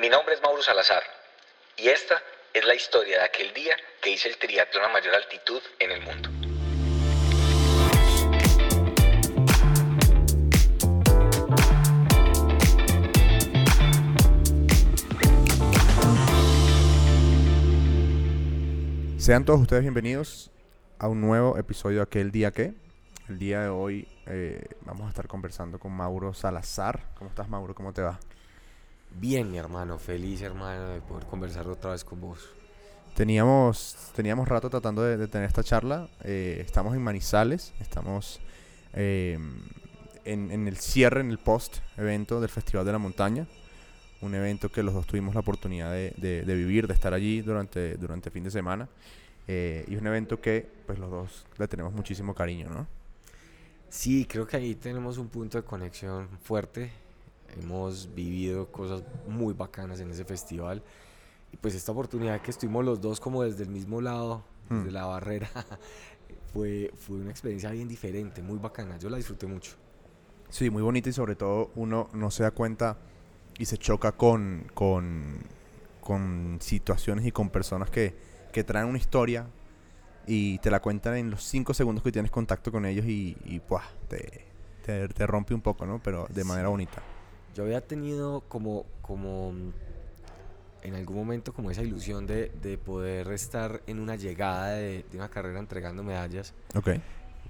Mi nombre es Mauro Salazar y esta es la historia de aquel día que hice el triatlón a mayor altitud en el mundo. Sean todos ustedes bienvenidos a un nuevo episodio de Aquel Día Que. El día de hoy eh, vamos a estar conversando con Mauro Salazar. ¿Cómo estás, Mauro? ¿Cómo te va? Bien, mi hermano, feliz, hermano, de poder conversar otra vez con vos. Teníamos, teníamos rato tratando de, de tener esta charla. Eh, estamos en Manizales, estamos eh, en, en el cierre, en el post-evento del Festival de la Montaña. Un evento que los dos tuvimos la oportunidad de, de- de vivir, de estar allí durante, durante el fin de semana. Eh, y un evento que pues los dos le tenemos muchísimo cariño, ¿no? Sí, creo que ahí tenemos un punto de conexión fuerte. Hemos vivido cosas muy bacanas en ese festival. Y pues esta oportunidad que estuvimos los dos como desde el mismo lado, Hmm. desde la barrera, fue, fue una experiencia bien diferente, muy bacana. Yo la disfruté mucho. Sí, muy bonita y sobre todo uno no se da cuenta y se choca con, con, con situaciones y con personas que, que traen una historia y te la cuentan en los cinco segundos que tienes contacto con ellos y, y ¡buah! te, te, te rompe un poco, ¿no? Pero de manera Sí. bonita. Yo había tenido como, como mm, en algún momento como esa ilusión de, de poder estar en una llegada de, de una carrera entregando medallas. Ok.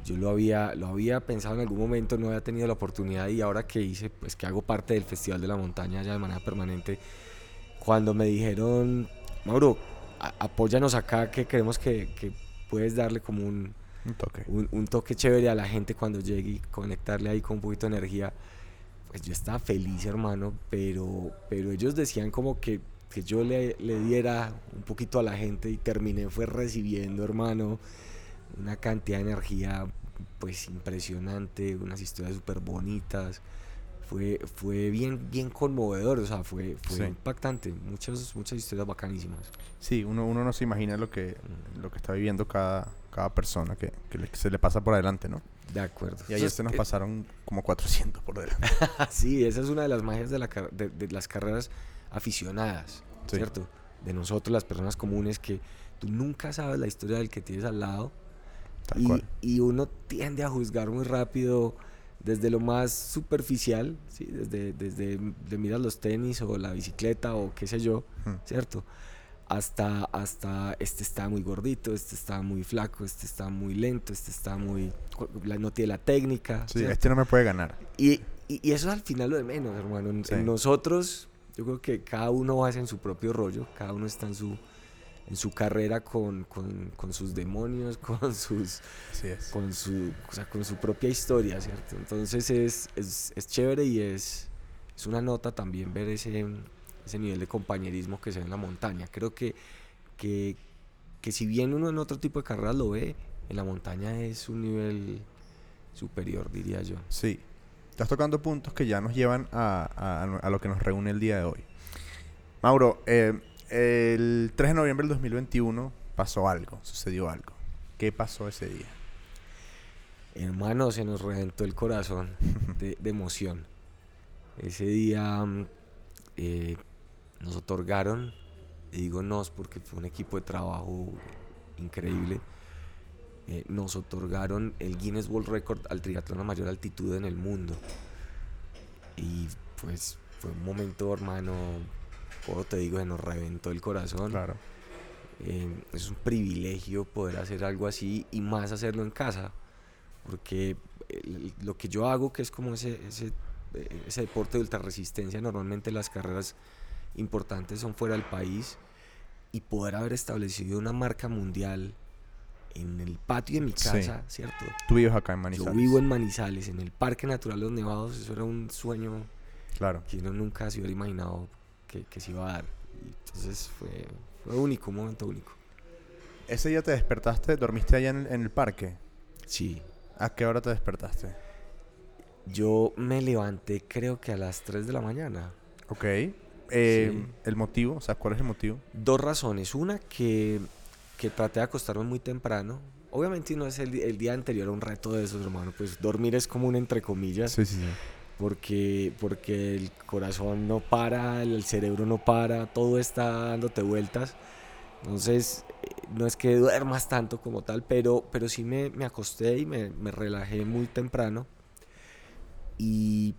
Yo lo había, lo había pensado en algún momento, no había tenido la oportunidad y ahora que hice, pues que hago parte del Festival de la Montaña ya de manera permanente, cuando me dijeron, Mauro, a- apóyanos acá que creemos que, que puedes darle como un, Un toque. un, un toque chévere a la gente cuando llegue y conectarle ahí con un poquito de energía, pues yo estaba feliz, hermano, pero, pero ellos decían como que, que yo le, le diera un poquito a la gente y terminé fue recibiendo, hermano, una cantidad de energía pues impresionante, unas historias súper bonitas. Fue, fue bien, bien conmovedor, o sea, fue, fue Sí. impactante. Muchas, muchas historias bacanísimas. Sí, uno, uno no se imagina lo que, lo que está viviendo cada, cada persona que, que le- se le pasa por adelante, ¿no? De acuerdo. Y ayer Entonces, se nos eh, pasaron como 400 por delante. Sí, esa es una de las magias de, la car- de, de las carreras aficionadas, Sí. ¿cierto? De nosotros, las personas comunes, que tú nunca sabes la historia del que tienes al lado Tal y, cual. y uno tiende a juzgar muy rápido desde lo más superficial, ¿sí? Desde, desde de miras los tenis o la bicicleta o qué sé yo, Hmm. ¿cierto? Hasta, hasta este está muy gordito, este está muy flaco, este está muy lento, este está muy... no tiene la técnica. Sí, ¿cierto? este no me puede ganar. Y, y, y eso es al final lo de menos, hermano. En, Sí. en nosotros, yo creo que cada uno va en su propio rollo, cada uno está en su, en su carrera con, con, con sus demonios, con, sus, con, su, o sea, con su propia historia, ¿cierto? Entonces es, es, es chévere y es, es una nota también ver ese, ese nivel de compañerismo que se ve en la montaña. Creo que, que, que si bien uno en otro tipo de carreras lo ve, en la montaña es un nivel superior, diría yo. Sí. Estás tocando puntos que ya nos llevan a, a- a lo que nos reúne el día de hoy. Mauro, eh, el 3 de noviembre del 2021 pasó algo, sucedió algo. ¿Qué pasó ese día? Hermano, se nos reventó el corazón de, de emoción. Ese día mm, eh, nos otorgaron, y digo nos porque fue un equipo de trabajo increíble, eh, nos otorgaron el Guinness World Record al triatlón a mayor altitud en el mundo. Y pues fue un momento, hermano, como te digo, se nos reventó el corazón. Claro. Eh, es un privilegio poder hacer algo así y más hacerlo en casa, porque el- lo que yo hago, que es como ese, ese, eh, ese deporte de ultrarresistencia, normalmente las carreras importantes son fuera del país, y poder haber establecido una marca mundial en el patio de mi Sí. casa, ¿cierto? Tú vives acá en Yo Manizales. vivo en Manizales, en el Parque Natural Los Nevados, eso era un sueño Claro. que uno nunca se hubiera imaginado que, que se iba a dar. Y entonces fue, fue único, un momento único. Ese día te despertaste, dormiste allá en, en el parque. Sí. ¿A qué hora te despertaste? Yo me levanté creo que a las 3 de la mañana. Ok. Eh, Sí. ¿El motivo? O sea, ¿cuál es el motivo? Dos razones. Una, que, que traté de acostarme muy temprano. Obviamente no es el, el día anterior a un reto de esos, hermano. Pues dormir es como un entre comillas. Sí, sí, sí. porque, porque el corazón no para, el cerebro no para, todo está dándote vueltas. Entonces, eh, no es que duermas tanto como tal, pero, pero sí me, me acosté y me, me relajé muy temprano. Y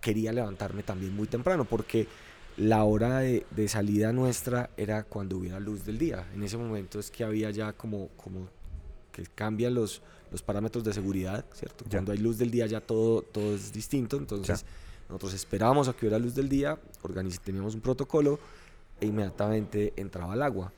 quería levantarme también muy temprano, porque la hora de, de, salida nuestra era cuando hubiera luz del día. En ese momento es que había ya como, como que cambian los, los parámetros de seguridad, ¿cierto? Cuando hay luz del día ya todo, todo es distinto, entonces ya. nosotros esperábamos a que hubiera luz del día, teníamos un protocolo e inmediatamente entraba el agua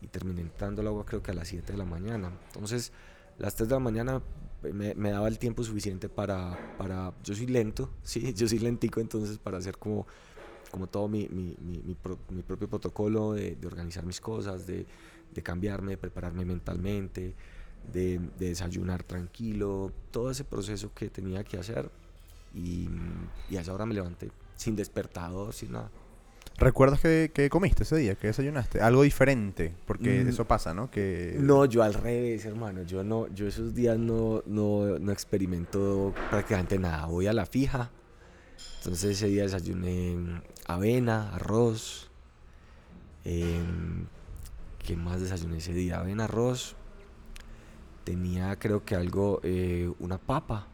y terminé entrando el agua creo que a las 7 de la mañana. Entonces, las 3 de la mañana me, me, daba el tiempo suficiente para, para, yo soy lento, sí, yo soy lentico, entonces para hacer como como todo mi, mi, mi, pro, mi propio protocolo de, de, organizar mis cosas, de, de, cambiarme, de prepararme mentalmente, de, desayunar tranquilo, todo ese proceso que tenía que hacer y, y a esa hora me levanté sin despertador, sin nada. ¿Recuerdas qué, qué, comiste ese día? ¿Qué desayunaste? Algo diferente, porque mm. eso pasa, ¿no? Que... No, yo al revés, hermano. Yo no, yo esos días no, no, no experimento prácticamente nada. Voy a la fija. Entonces ese día desayuné avena, arroz. Eh, ¿Qué más desayuné ese día? Avena, arroz. Tenía creo que algo, eh, una papa.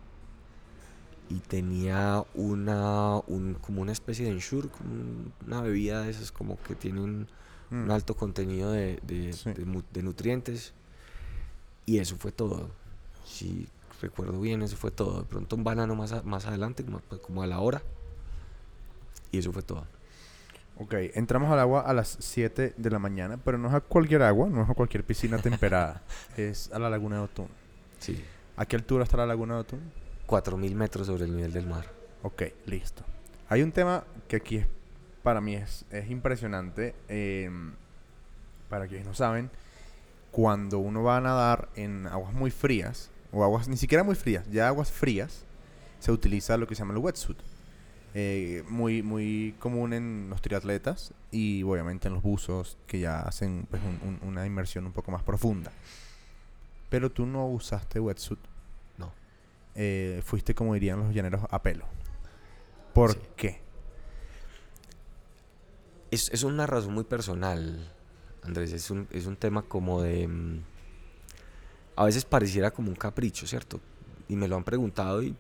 Y tenía una, un, como una especie de ensure, una bebida de esas como que tiene un, mm. un alto contenido de, de, sí. de, de, nutrientes. Y eso fue todo. Si recuerdo bien, eso fue todo. De pronto un banano más, a, más adelante, como, como a la hora. Y eso fue todo. Ok, entramos al agua a las 7 de la mañana, pero no es a cualquier agua, no es a cualquier piscina temperada, es a la laguna de Otún. Sí. ¿A qué altura está la laguna de Otún? 4.000 metros sobre el nivel del mar. Ok, listo. Hay un tema que aquí es, para mí es, es impresionante. Eh, para quienes no saben, cuando uno va a nadar en aguas muy frías, o aguas ni siquiera muy frías, ya aguas frías, se utiliza lo que se llama el wetsuit eh, muy, muy común en los triatletas y obviamente en los buzos que ya hacen pues, un, un, una inmersión un poco más profunda. Pero tú no usaste wetsuit. No. Eh, fuiste, como dirían los llaneros, a pelo. ¿Por sí. qué? Es, es, una razón muy personal, Andrés. Es un, es un tema como de... Mm, a veces pareciera como un capricho, ¿cierto? Y me lo han preguntado y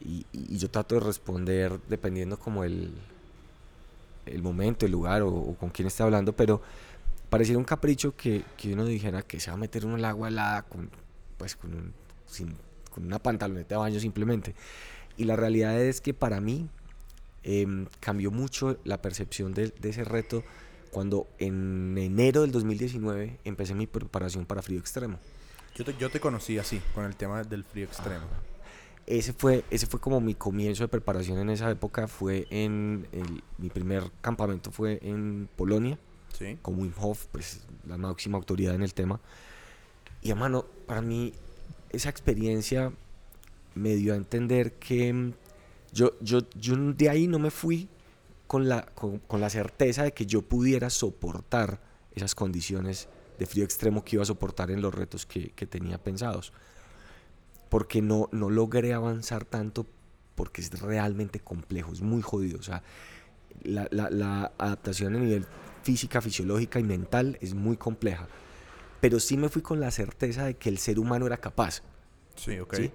y, y, yo trato de responder dependiendo como el, el momento, el lugar o, o, con quién esté hablando, pero pareciera un capricho que, que uno dijera que se va a meter uno el agua helada con, pues, con, un, sin, con una pantaloneta de baño simplemente. Y la realidad es que para mí eh, cambió mucho la percepción de, de, ese reto cuando en enero del 2019 empecé mi preparación para frío extremo. Yo te, yo te conocí así, con el tema del frío extremo. Ese fue, ese fue como mi comienzo de preparación en esa época. Fue en el, mi primer campamento fue en Polonia, ¿Sí? con Wim Hof, pues la máxima autoridad en el tema. Y hermano, para mí esa experiencia me dio a entender que mm, yo, yo, yo de ahí no me fui con la, con, con la certeza de que yo pudiera soportar esas condiciones de frío extremo que iba a soportar en los retos que, que tenía pensados porque no, no logré avanzar tanto porque es realmente complejo, es muy jodido. O sea, la, la, la, adaptación a nivel física, fisiológica y mental es muy compleja. Pero sí me fui con la certeza de que el ser humano era capaz. Sí, ok. ¿sí?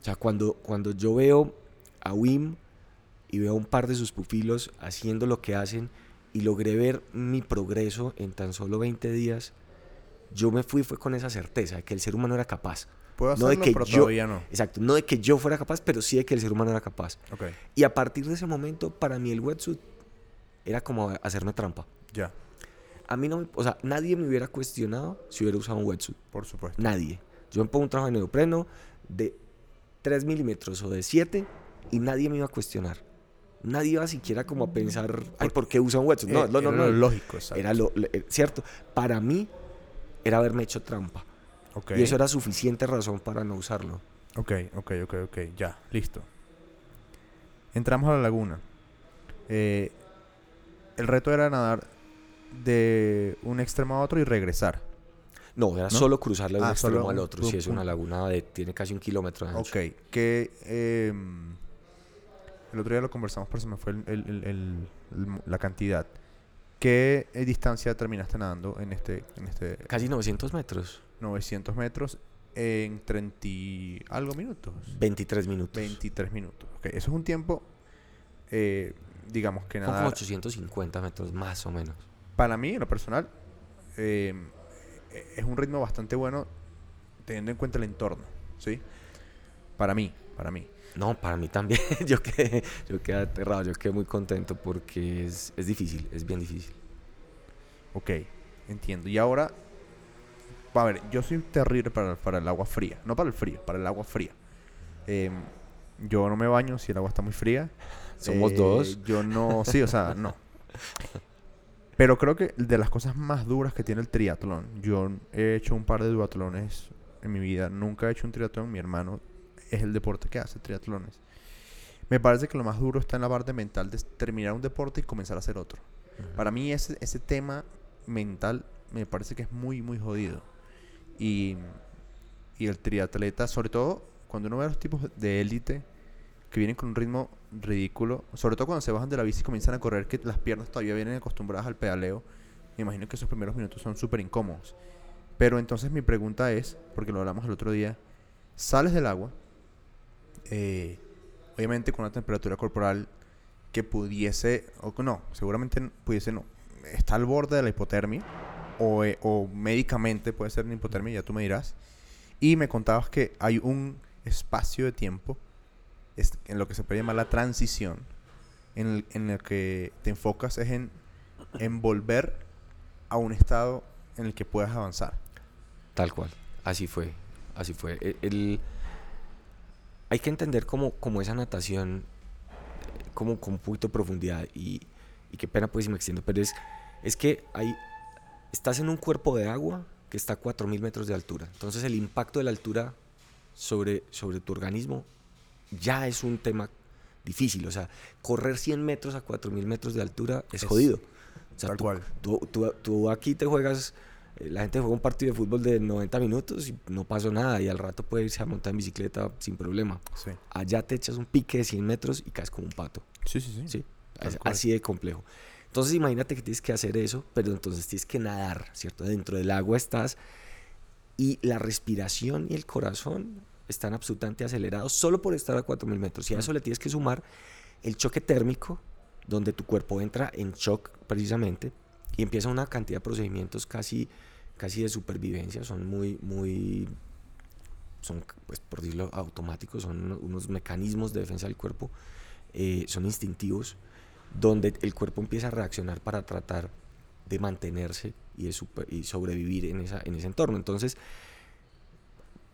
O sea, cuando, cuando yo veo a Wim y veo a un par de sus pupilos haciendo lo que hacen y logré ver mi progreso en tan solo 20 días, yo me fui fue con esa certeza de que el ser humano era capaz. Puedo hacerlo, no de que pero yo, todavía no. Exacto, no de que yo fuera capaz, pero sí de que el ser humano era capaz. Okay. Y a partir de ese momento, para mí el wetsuit era como hacerme trampa. Ya. A mí no me, o sea, nadie me hubiera cuestionado si hubiera usado un wetsuit. Por supuesto. Nadie. Yo me pongo un trabajo de neopreno de 3 milímetros o de 7 y nadie me iba a cuestionar. Nadie iba siquiera como a pensar, ay, ¿por qué usa un wetsuit? No, eh, no, no, era no. lo lógico, exacto. Era lo, lo, cierto. Para mí era haberme hecho trampa. Okay. Y eso era suficiente razón para no usarlo. Ok, ok, ok, ok. Ya, listo. Entramos a la laguna. Eh, el reto era nadar de un extremo a otro y regresar. No, era ¿No? solo cruzarle de un Ah, extremo al otro. Si es una laguna de tiene casi un kilómetro de ancho. Ok, que... eh, el otro día lo conversamos, pero se me fue el- el- el- el- el- la cantidad. ¿Qué eh, distancia terminaste nadando en este, en este Casi 900 metros. 900 metros en 30 y algo minutos? 23 minutos. 23 minutos. Ok, eso es un tiempo, eh, digamos que Son como nada. 850 metros más o menos. Para mí, en lo personal, eh, es un ritmo bastante bueno teniendo en cuenta el entorno, ¿sí? Para mí, para mí. No, para mí también. yo, quedé, yo quedé aterrado, yo quedé muy contento porque es, es difícil, es bien difícil. Ok, entiendo. Y ahora, a ver, yo soy terrible para, para el agua fría. No para el frío, para el agua fría. Em, yo no me baño si el agua está muy fría. Somos Eh, dos. Yo no, sí, o sea, no. Pero creo que de las cosas más duras que tiene el triatlón, yo he hecho un par de duatlones en mi vida. Nunca he hecho un triatlón. Mi hermano es el deporte que hace triatlones. Me parece que lo más duro está en la parte mental de terminar un deporte y comenzar a hacer otro. Para mí ese, ese tema mental me parece que es muy, muy jodido. Y, y el triatleta, sobre todo cuando uno ve a los tipos de élite que vienen con un ritmo ridículo, sobre todo cuando se bajan de la bici y comienzan a correr, que las piernas todavía vienen acostumbradas al pedaleo, me imagino que esos primeros minutos son súper incómodos. Pero entonces mi pregunta es, porque lo hablamos el otro día, sales del agua, eh, obviamente con una temperatura corporal que pudiese, o no, seguramente pudiese no, está al borde de la hipotermia, o, eh, o médicamente puede ser una hipotermia, ya tú me dirás. Y me contabas que hay un espacio de tiempo en lo que se puede llamar la transición, en el, en el que te enfocas es en, en volver a un estado en el que puedas avanzar. Tal cual. Así fue. Así fue. E- el- hay que entender cómo, cómo esa natación, como con un de profundidad. Y, y qué pena pues si me extiendo, pero es, es que hay, estás en un cuerpo de agua que está a 4.000 metros de altura. Entonces el impacto de la altura sobre, sobre tu organismo ya es un tema difícil. O sea, correr 100 metros a 4.000 metros de altura es, Es jodido. O sea, tal tú- cual. Tú, tú- tú aquí te juegas, eh, la gente juega un partido de fútbol de 90 minutos y no pasó nada y al rato puede irse a montar en bicicleta sin problema. Sí, Allá te echas un pique de 100 metros y caes como un pato. sí, sí. sí. así de complejo. Entonces imagínate que tienes que hacer eso, pero entonces tienes que nadar, ¿cierto? Dentro del agua estás y la respiración y el corazón están absolutamente acelerados solo por estar a 4.000 metros. Y a eso le tienes que sumar el choque térmico, donde tu cuerpo entra en shock precisamente y empieza una cantidad de procedimientos casi, casi de supervivencia. Son muy, muy, son, pues por decirlo, automáticos, son uno- unos mecanismos de defensa del cuerpo, eh, son instintivos, donde el cuerpo empieza a reaccionar para tratar de mantenerse y, de super- y sobrevivir en, esa, en ese entorno. Entonces,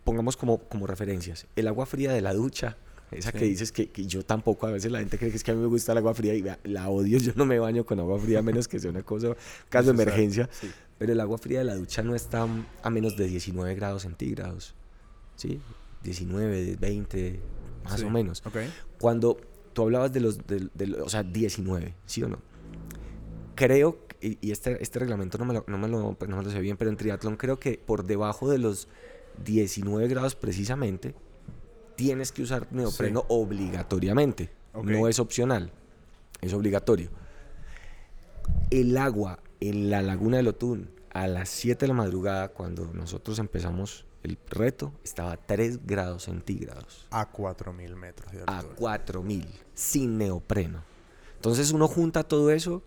pongamos como, como referencias, el agua fría de la ducha, esa que Sí. dices que, que yo tampoco, a veces la gente cree que es que a mí me gusta el agua fría y vea, la odio, yo no me baño con agua fría a menos que sea una cosa, caso de emergencia, sí. pero el agua fría de la ducha no está a menos de 19 grados centígrados, ¿sí? 19, de 20, más Sí, o menos. Ok. Cuando tú hablabas de los, de, de o sea, 19, ¿sí o no? Creo, y, y este, este reglamento no me, lo, no, me lo, no me lo sé bien, pero en triatlón creo que por debajo de los 19 grados precisamente, tienes que usar neopreno obligatoriamente. No es opcional, es obligatorio. El agua en la laguna del Otún a las 7 de la madrugada, cuando nosotros empezamos el reto, estaba a 3 grados centígrados A 4000 metros de a altura. 4000 sin neopreno. Entonces uno junta todo eso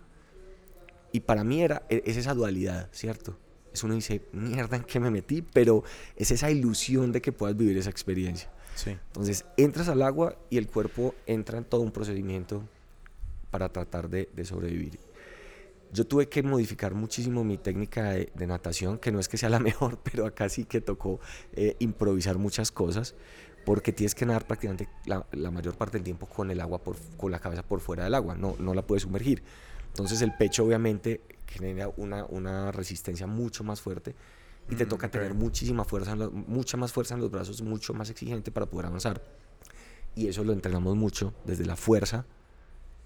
y para mí era e- es esa dualidad, ¿cierto? Es uno dice, mierda, ¿en qué me metí? Pero es esa ilusión de que puedas vivir esa experiencia. Sí. Entonces entras al agua y el cuerpo entra en todo un procedimiento para tratar de, de sobrevivir. Yo tuve que modificar muchísimo mi técnica de, de natación, que no es que sea la mejor, pero acá sí que tocó eh, improvisar muchas cosas, porque tienes que nadar prácticamente la, la mayor parte del tiempo con el agua, por, con la cabeza por fuera del agua, no, no la puedes sumergir. Entonces el pecho obviamente genera una, una resistencia mucho más fuerte y te Mm, toca ok. tener muchísima fuerza, mucha más fuerza en los brazos, mucho más exigente para poder avanzar. Y eso lo entrenamos mucho desde la fuerza,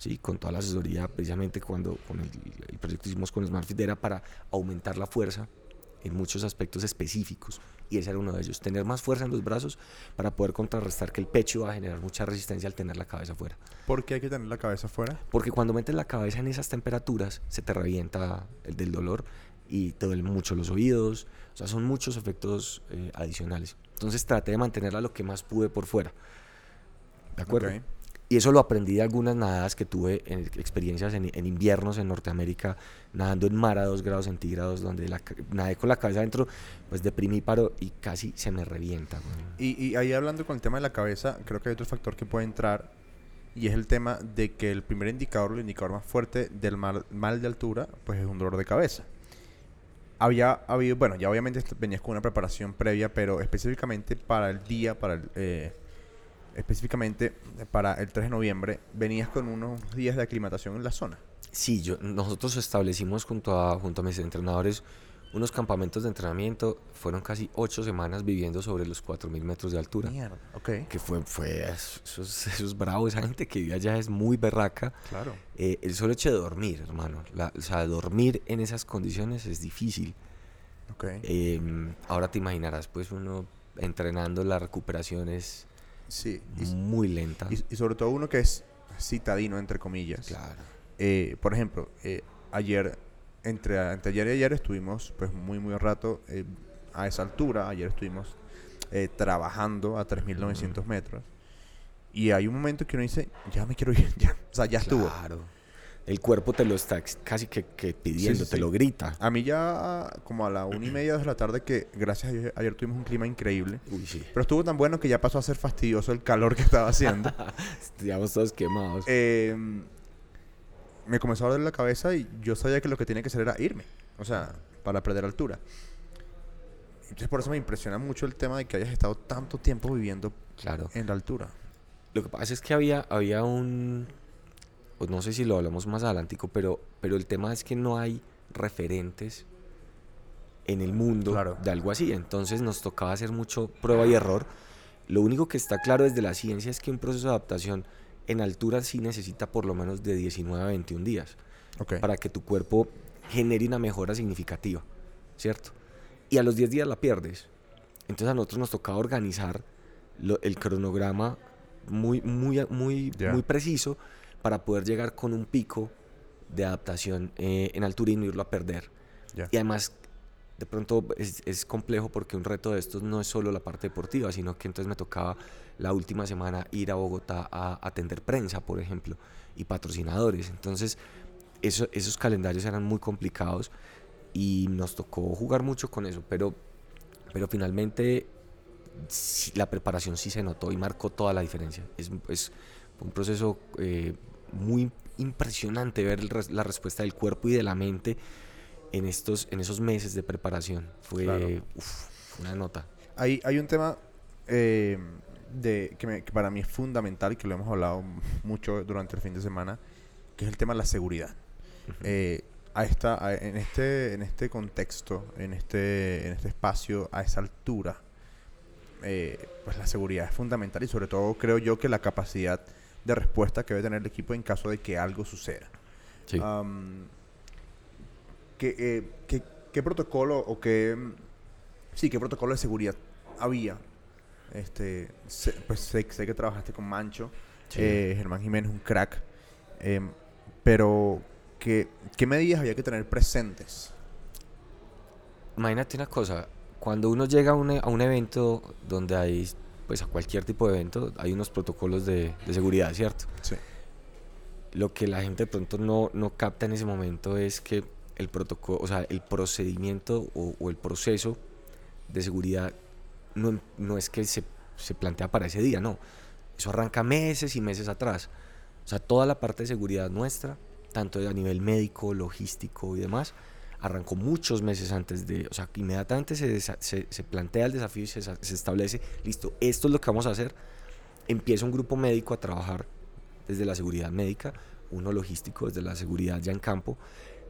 ¿sí? con toda la asesoría, precisamente cuando con el, el proyecto que hicimos con SmartFit era para aumentar la fuerza en muchos aspectos específicos y ese era uno de ellos, tener más fuerza en los brazos para poder contrarrestar que el pecho va a generar mucha resistencia al tener la cabeza afuera. ¿Por qué hay que tener la cabeza afuera? Porque cuando metes la cabeza en esas temperaturas se te revienta el del dolor y te duelen mucho los oídos, o sea, son muchos efectos eh, adicionales. Entonces traté de mantenerla lo que más pude por fuera. ¿De acuerdo? Ok. Y eso lo aprendí de algunas nadadas que tuve en experiencias en, inviernos en Norteamérica, nadando en mar a 2 grados centígrados, donde la, nadé con la cabeza adentro, pues deprimí, paro y casi se me revienta. Y, ahí hablando con el tema de la cabeza, creo que hay otro factor que puede entrar y es el tema de que el primer indicador, el indicador más fuerte del mal, mal de altura, pues es un dolor de cabeza. Había habido, bueno, ya obviamente venías con una preparación previa, pero específicamente para el día, para el, eh, específicamente para el 3 de noviembre, venías con unos días de aclimatación en la zona. Sí, yo, nosotros establecimos junto a, junto a mis entrenadores unos campamentos de entrenamiento. Fueron casi ocho semanas viviendo sobre los 4.000 metros de altura. Mierda. Ok. Que fue, fue eso, es, bravo, esa gente que vive allá es muy berraca. Claro. Eh, el solo hecho de dormir, hermano. La- o sea, dormir en esas condiciones es difícil. Ok. Em, ahora te imaginarás, pues uno entrenando la recuperación es sí. Y, muy lenta. y- y sobre todo uno que es citadino, entre comillas. Claro. Eh, por ejemplo, eh, ayer, entre, entre ayer y ayer estuvimos pues muy, muy rato eh, a esa altura. Ayer estuvimos eh, trabajando a 3.900 metros. Y hay un momento que uno dice, ya me quiero ir, ya. O sea, ya estuvo. Claro. El cuerpo te lo está casi que, que pidiendo, sí, te sí. lo grita. A mí ya como a la una y media de la tarde que gracias a Dios ayer tuvimos un clima increíble. Uy, sí. Pero estuvo tan bueno que ya pasó a ser fastidioso el calor que estaba haciendo. Digamos todos quemados. Eh, me comenzó a doler la cabeza y yo sabía que lo que tenía que hacer era irme. O sea, para perder altura. Entonces por eso me impresiona mucho el tema de que hayas estado tanto tiempo viviendo claro. en la altura. Lo que pasa es que había, había un. Pues no sé si lo hablamos más adelantico, pero, pero el tema es que no hay referentes en el mundo Claro. de algo así. Entonces nos tocaba hacer mucho prueba y error. Lo único que está claro desde la ciencia es que un proceso de adaptación en altura sí necesita por lo menos de 19 a 21 días para que tu cuerpo genere una mejora significativa, ¿cierto? Y a los 10 días la pierdes. Entonces a nosotros nos tocaba organizar lo- el cronograma muy, muy, muy, muy preciso para poder llegar con un pico de adaptación eh, en altura y no irlo a perder. Ya. Y además, de pronto es, es complejo porque un reto de estos no es solo la parte deportiva, sino que entonces me tocaba la última semana ir a Bogotá a atender prensa, por ejemplo, y patrocinadores. Entonces, eso- esos calendarios eran muy complicados y nos tocó jugar mucho con eso, pero, pero finalmente la preparación sí se notó y marcó toda la diferencia. Es, es un proceso eh, muy impresionante ver el la respuesta del cuerpo y de la mente en, estos, en esos meses de preparación. Fue Claro. uf, una nota. Hay, hay un tema eh, de, que, me- que para mí es fundamental y que lo hemos hablado mucho durante el fin de semana, que es el tema de la seguridad. Eh, a esta, a- en, este, en este contexto, en este, en este espacio, a esa altura, eh, pues la seguridad es fundamental y sobre todo creo yo que la capacidad de respuesta que debe tener el equipo en caso de que algo suceda. Sí. Am, ¿qué, eh, qué- qué protocolo o qué sí qué protocolo de seguridad había? Este, sé- pues sé, sé que trabajaste con Mancho, Sí. eh, Germán Jiménez, un crack, em, pero ¿qué, ¿qué medidas había que tener presentes? Imagínate una cosa, cuando uno llega a un, a un evento donde hay, pues a cualquier tipo de evento, hay unos protocolos de, de seguridad, ¿cierto? Sí. Lo que la gente de pronto no, no capta en ese momento es que el protocolo, o sea, el procedimiento o, o el proceso de seguridad no, no es que se, se plantea para ese día, no. Eso arranca meses y meses atrás. O sea, toda la parte de seguridad nuestra, tanto a nivel médico, logístico y demás, arrancó muchos meses antes de, o sea, inmediatamente se, se, se plantea el desafío y se, se establece, listo, esto es lo que vamos a hacer. Empieza un grupo médico a trabajar desde la seguridad médica, uno logístico desde la seguridad ya en campo,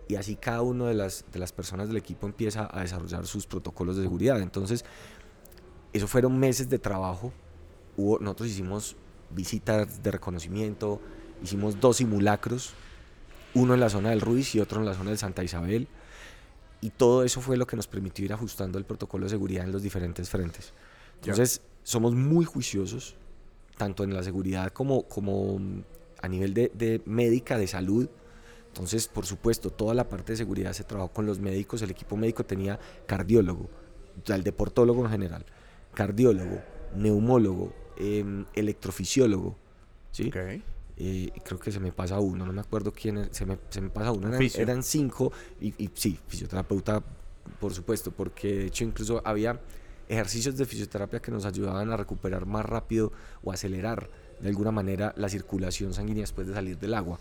y así cada una de las, de las personas del equipo empieza a desarrollar sus protocolos de seguridad. Entonces, eso fueron meses de trabajo. Hubo, nosotros hicimos visitas de reconocimiento, hicimos dos simulacros, uno en la zona del Ruiz y otro en la zona del Santa Isabel. Y todo eso fue lo que nos permitió ir ajustando el protocolo de seguridad en los diferentes frentes. Entonces, somos muy juiciosos, tanto en la seguridad como, como mm, a nivel de, de médica, de salud. Entonces, por supuesto, toda la parte de seguridad se trabajó con los médicos. El equipo médico tenía cardiólogo, el deportólogo en general, cardiólogo, neumólogo, em, electrofisiólogo. ¿sí? Ok. Eh, creo que se me pasa uno, no me acuerdo quién se me, se me pasa uno, Un eran, eran cinco y, y sí, fisioterapeuta, por supuesto, porque de hecho incluso había ejercicios de fisioterapia que nos ayudaban a recuperar más rápido o acelerar de alguna manera la circulación sanguínea después de salir del agua.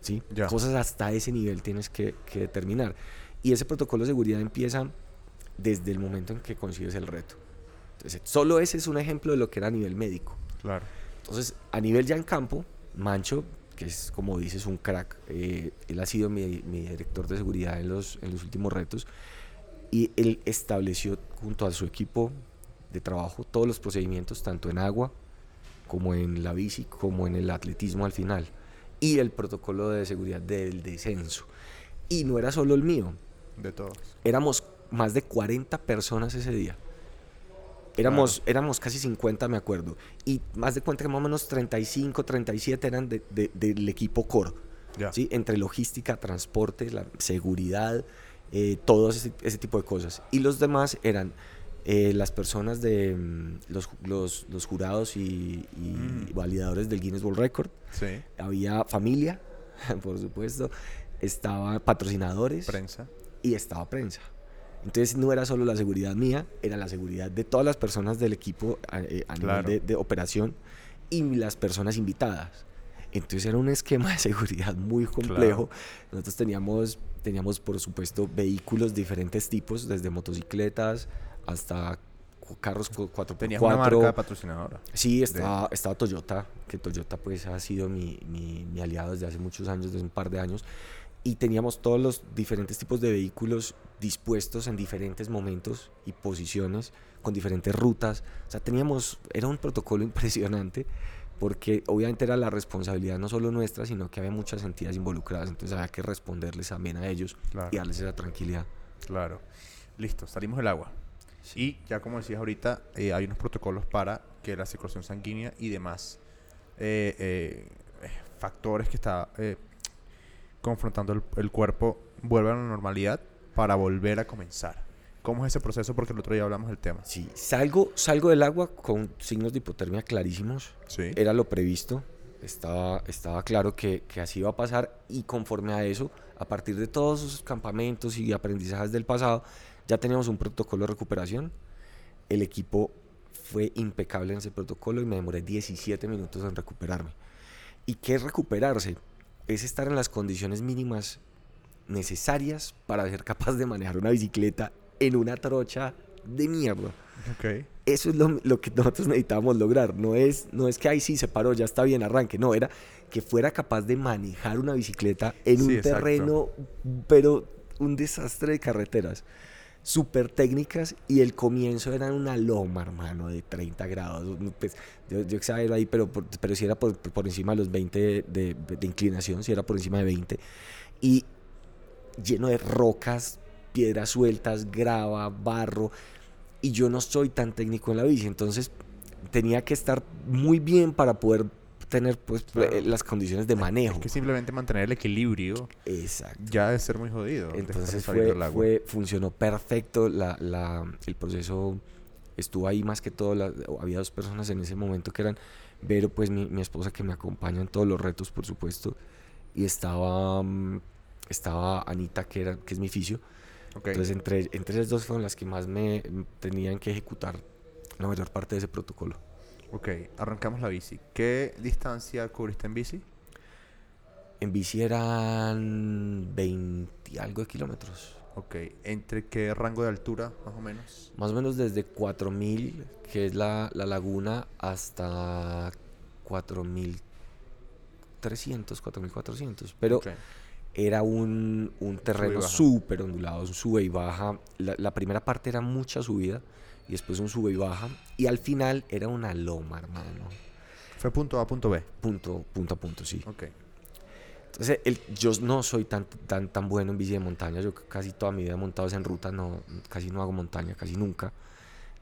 ¿sí? Ya. Cosas hasta ese nivel tienes que, que determinar. Y ese protocolo de seguridad empieza desde el momento en que consigues el reto. Entonces, solo ese es un ejemplo de lo que era a nivel médico. Claro. Entonces, a nivel ya en campo, Mancho, que es como dices un crack, eh, él ha sido mi, mi director de seguridad en los, en los últimos retos y él estableció junto a su equipo de trabajo todos los procedimientos, tanto en agua como en la bici, como en el atletismo al final, y el protocolo de seguridad del descenso. Y no era solo el mío, De todos. éramos más de 40 personas ese día. Éramos, éramos casi 50, me acuerdo. Y más de cuenta que más o menos 35, 37 eran de- de- del equipo core. ¿sí? Entre logística, transporte, la seguridad, eh, todo ese, ese tipo de cosas. Y los demás eran eh, las personas de mm, los, los, los jurados y, y Mm. validadores del Guinness World Record. Sí. Había familia, por supuesto. Estaba patrocinadores Prensa. y estaba prensa. Entonces no era solo la seguridad mía, era la seguridad de todas las personas del equipo a, eh, a Claro. nivel de, de operación y las personas invitadas. Entonces era un esquema de seguridad muy complejo. Nosotros teníamos, teníamos, por supuesto, vehículos de diferentes tipos, desde motocicletas hasta carros cu- 4x4. Tenías una marca patrocinadora. Sí, estaba, estaba Toyota, que Toyota pues ha sido mi, mi- mi aliado desde hace muchos años, desde un par de años. Y teníamos todos los diferentes tipos de vehículos dispuestos en diferentes momentos y posiciones, con diferentes rutas. O sea, teníamos, era un protocolo impresionante, porque obviamente era la responsabilidad no solo nuestra, sino que había muchas entidades involucradas. Entonces había que responderles también a ellos Claro. y darles esa tranquilidad. Claro. Listo, salimos del agua. Y ya como decías ahorita, eh, hay unos protocolos para que la circulación sanguínea y demás eh, eh, factores que está confrontando el, el cuerpo vuelvan a la normalidad para volver a comenzar. ¿Cómo es ese proceso? Porque el otro día hablamos del tema. Sí, salgo, salgo del agua con signos de hipotermia clarísimos. Sí. era lo previsto, estaba, estaba claro que, que así iba a pasar y conforme a eso, a partir de todos esos campamentos y aprendizajes del pasado, ya teníamos un protocolo de recuperación. El equipo fue impecable en ese protocolo y me demoré 17 minutos en recuperarme. ¿Y qué es recuperarse? Es estar en las condiciones mínimas necesarias para ser capaz de manejar una bicicleta en una trocha de mierda. Ok. Eso es lo, lo que nosotros necesitábamos lograr. No es, no es que ahí sí se paró, ya está bien, arranque. No, era que fuera capaz de manejar una bicicleta en Sí, un exacto. terreno, pero un desastre de carreteras. Súper técnicas y el comienzo era una loma, hermano, de 30 grados. Pues, yo, yo exagero ahí, pero, pero si era por, por encima de los 20 de, de- de inclinación, si era por encima de 20. Y lleno de rocas, piedras sueltas, grava, barro. Y yo no soy tan técnico en la bici, entonces tenía que estar muy bien para poder tener pues, Claro. eh, las condiciones de manejo. Es que simplemente mantener el equilibrio Exacto. ya debe ser muy jodido. de Entonces fue, funcionó perfecto, la, la- el proceso estuvo ahí más que todo, la- había dos personas en ese momento que eran Vero, pues mi, mi esposa que me acompaña en todos los retos, por supuesto, y estaba, mm, estaba Anita, que, era, que es mi fisio, entonces entre, entre esas dos fueron las que más me tenían que ejecutar la mayor parte de ese protocolo. Ok, arrancamos la bici. ¿Qué distancia cubriste en bici? En bici eran 20 y algo de kilómetros. Ok, ¿entre qué rango de altura, más o menos? Más o menos desde 4000, que es la, la laguna, hasta 4300, 4400. Pero era un, un terreno súper ondulado, sube y baja. La, la primera parte era mucha subida y después un sube y baja. Y al final era una loma, hermano. Fue punto A, punto B. Punto, punto a punto, sí. Ok. Entonces, el, yo no soy tan, tan, tan bueno en bici de montaña. Yo casi toda mi vida he montado en ruta, no, casi no hago montaña, casi nunca.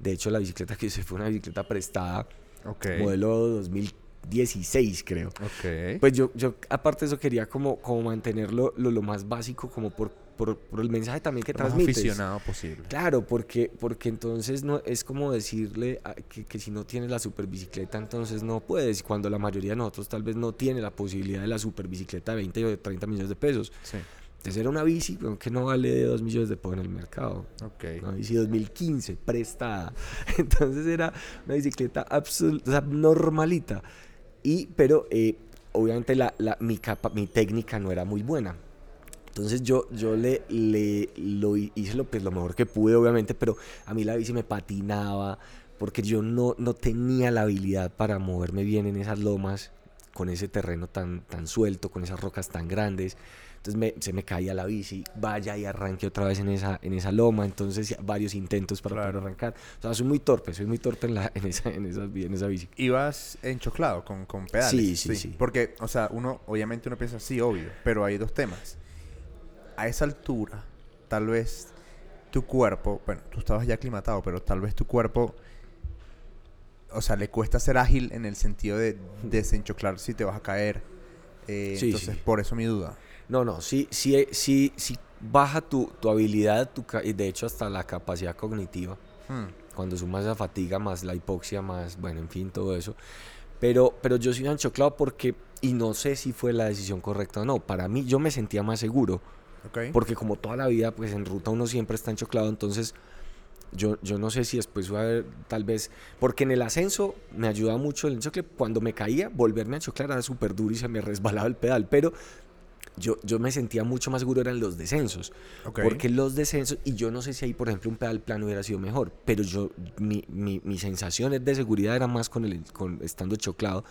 De hecho, la bicicleta que usé fue una bicicleta prestada, Ok. modelo 2016, creo. Ok. Pues yo, yo aparte de eso, quería como, como mantenerlo lo, lo más básico, como por, por, por el mensaje también que lo más transmites. aficionado posible. Claro, porque, porque entonces no es como decirle a- que, que si no tienes la super bicicleta, entonces no puedes. Cuando la mayoría de nosotros tal vez no tiene la posibilidad de la super bicicleta de 20 o de 30 millones de pesos. Sí. Entonces era una bici que no vale de 2 millones de pesos en el mercado. Ok. Una bici 2015, prestada. Entonces era una bicicleta absoluta, o sea, normalita. Y, pero eh, obviamente la, la- mi, capa- mi técnica no era muy buena. Entonces yo, yo le, le lo hi- hice lo, pues, lo mejor que pude, obviamente, pero a mí la bici me patinaba porque yo no, no tenía la habilidad para moverme bien en esas lomas, con ese terreno tan, tan suelto, con esas rocas tan grandes. Entonces me- se me caía la bici, vaya y arranque otra vez en esa, en esa loma. Entonces varios intentos para Claro. poder arrancar. O sea, soy muy torpe, soy muy torpe en, la, en, esa, en, esa, en esa bici. Ibas enchoclado con, con pedales. Sí, sí, sí. Porque, o sea, uno, obviamente uno piensa, sí, obvio, pero hay dos temas. A esa altura, tal vez tu cuerpo, bueno, tú estabas ya aclimatado, pero tal vez tu cuerpo, o sea, le cuesta ser ágil en el sentido de desenchoclar si te vas a caer. Eh, Sí, entonces, sí. por eso mi duda. No, no, sí, sí, sí, sí baja tu, tu habilidad, tu, de hecho hasta la capacidad cognitiva. Hmm, cuando sumas la fatiga más la hipoxia más bueno en fin todo eso pero pero yo soy anchoclado porque y no sé si fue la decisión correcta o no para mí yo me sentía más seguro porque como toda la vida pues en ruta uno siempre está enchoclado entonces yo, yo no sé si después fue a ver tal vez porque en el ascenso me ayudaba mucho el enchocle cuando me caía volverme a enchoclar era súper duro y se me resbalaba el pedal pero yo, yo me sentía mucho más seguro eran los descensos. Ok. porque los descensos, y yo no sé si ahí, por ejemplo, un pedal plano hubiera sido mejor, pero yo, mi, mi, mi sensaciones de seguridad era más con el con estando choclado.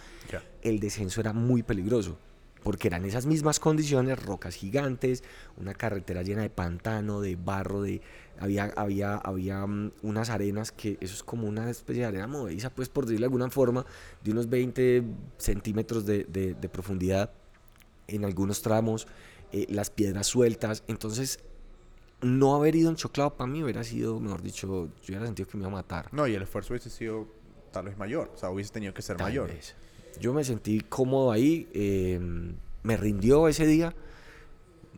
El descenso era muy peligroso, porque eran esas mismas condiciones, rocas gigantes, una carretera llena de pantano, de barro, de había, había, había mm, unas arenas que eso es como una especie de arena movediza, pues por decirlo de alguna forma, de unos 20 centímetros de, de- de profundidad en algunos tramos, eh, las piedras sueltas, entonces no haber ido enchoclado para mí hubiera sido, mejor dicho, yo hubiera sentido que me iba a matar. No, y el esfuerzo hubiese sido tal vez mayor. O sea, hubiese tenido que ser Tal mayor. vez. Yo me sentí cómodo ahí, eh, me rindió ese día.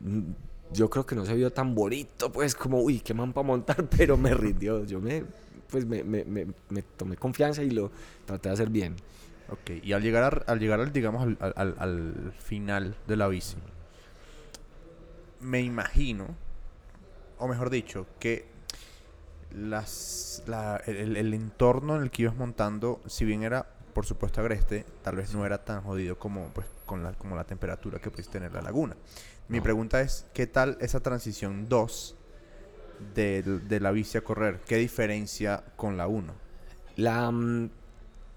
Mm, Yo creo que no se vio tan bonito, pues como, uy, qué man para montar, pero me rindió. Yo me, pues me, me- me- tomé confianza y lo traté de hacer bien. Ok, y al llegar, a- al, llegar al, digamos, al, al- al- al final de la bici, me imagino, o mejor dicho, que las, la- el entorno en el que ibas montando, si bien era, por supuesto, agreste, tal vez no era tan jodido como, pues, con la, como la temperatura que pudiste tener la laguna. Mi No. pregunta es, ¿qué tal esa transición 2 del- de, la bici a correr? ¿Qué diferencia con la 1? La, mm,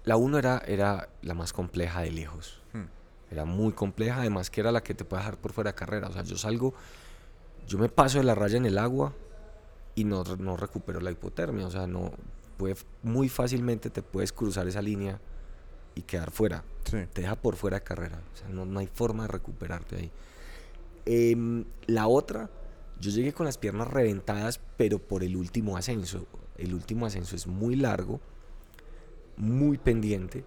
la 1 era, era la más compleja de lejos. Hmm. Era muy compleja, además que era la que te puede dejar por fuera de carrera. O sea, yo salgo, yo me paso de la raya en el agua y no, no recupero la hipotermia. O sea, no puede, muy fácilmente te puedes cruzar esa línea y quedar fuera. Sí. Te deja por fuera de carrera. O sea, no, no hay forma de recuperarte ahí. Em, la otra, yo llegué con las piernas reventadas, pero por el último ascenso. El último ascenso es muy largo, muy pendiente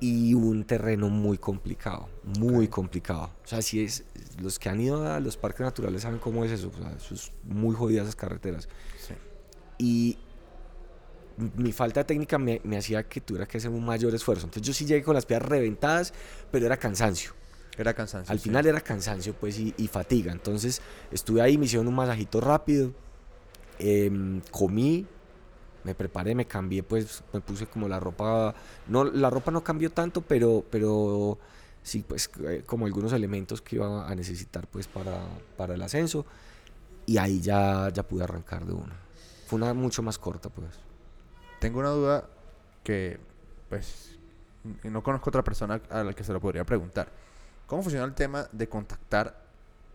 y un terreno muy complicado, muy Ok. complicado. O sea, si es, los que han ido a los parques naturales saben cómo es eso. O sea, eso es muy jodidas esas carreteras. Sí. Y mi falta de técnica me, me hacía que tuviera que hacer un mayor esfuerzo. Entonces yo sí llegué con las piernas reventadas, pero era cansancio. Era cansancio. Al sí. final era cansancio pues y, y fatiga. Entonces estuve ahí, me hicieron un masajito rápido, em, comí, me preparé, me cambié, pues me puse como la ropa, no, la ropa no cambió tanto, pero, pero sí pues eh, como algunos elementos que iba a necesitar pues para, para el ascenso y ahí ya, ya pude arrancar de una. Fue una mucho más corta pues. Tengo una duda que, pues, no conozco otra persona a la que se lo podría preguntar. ¿Cómo funciona el tema de contactar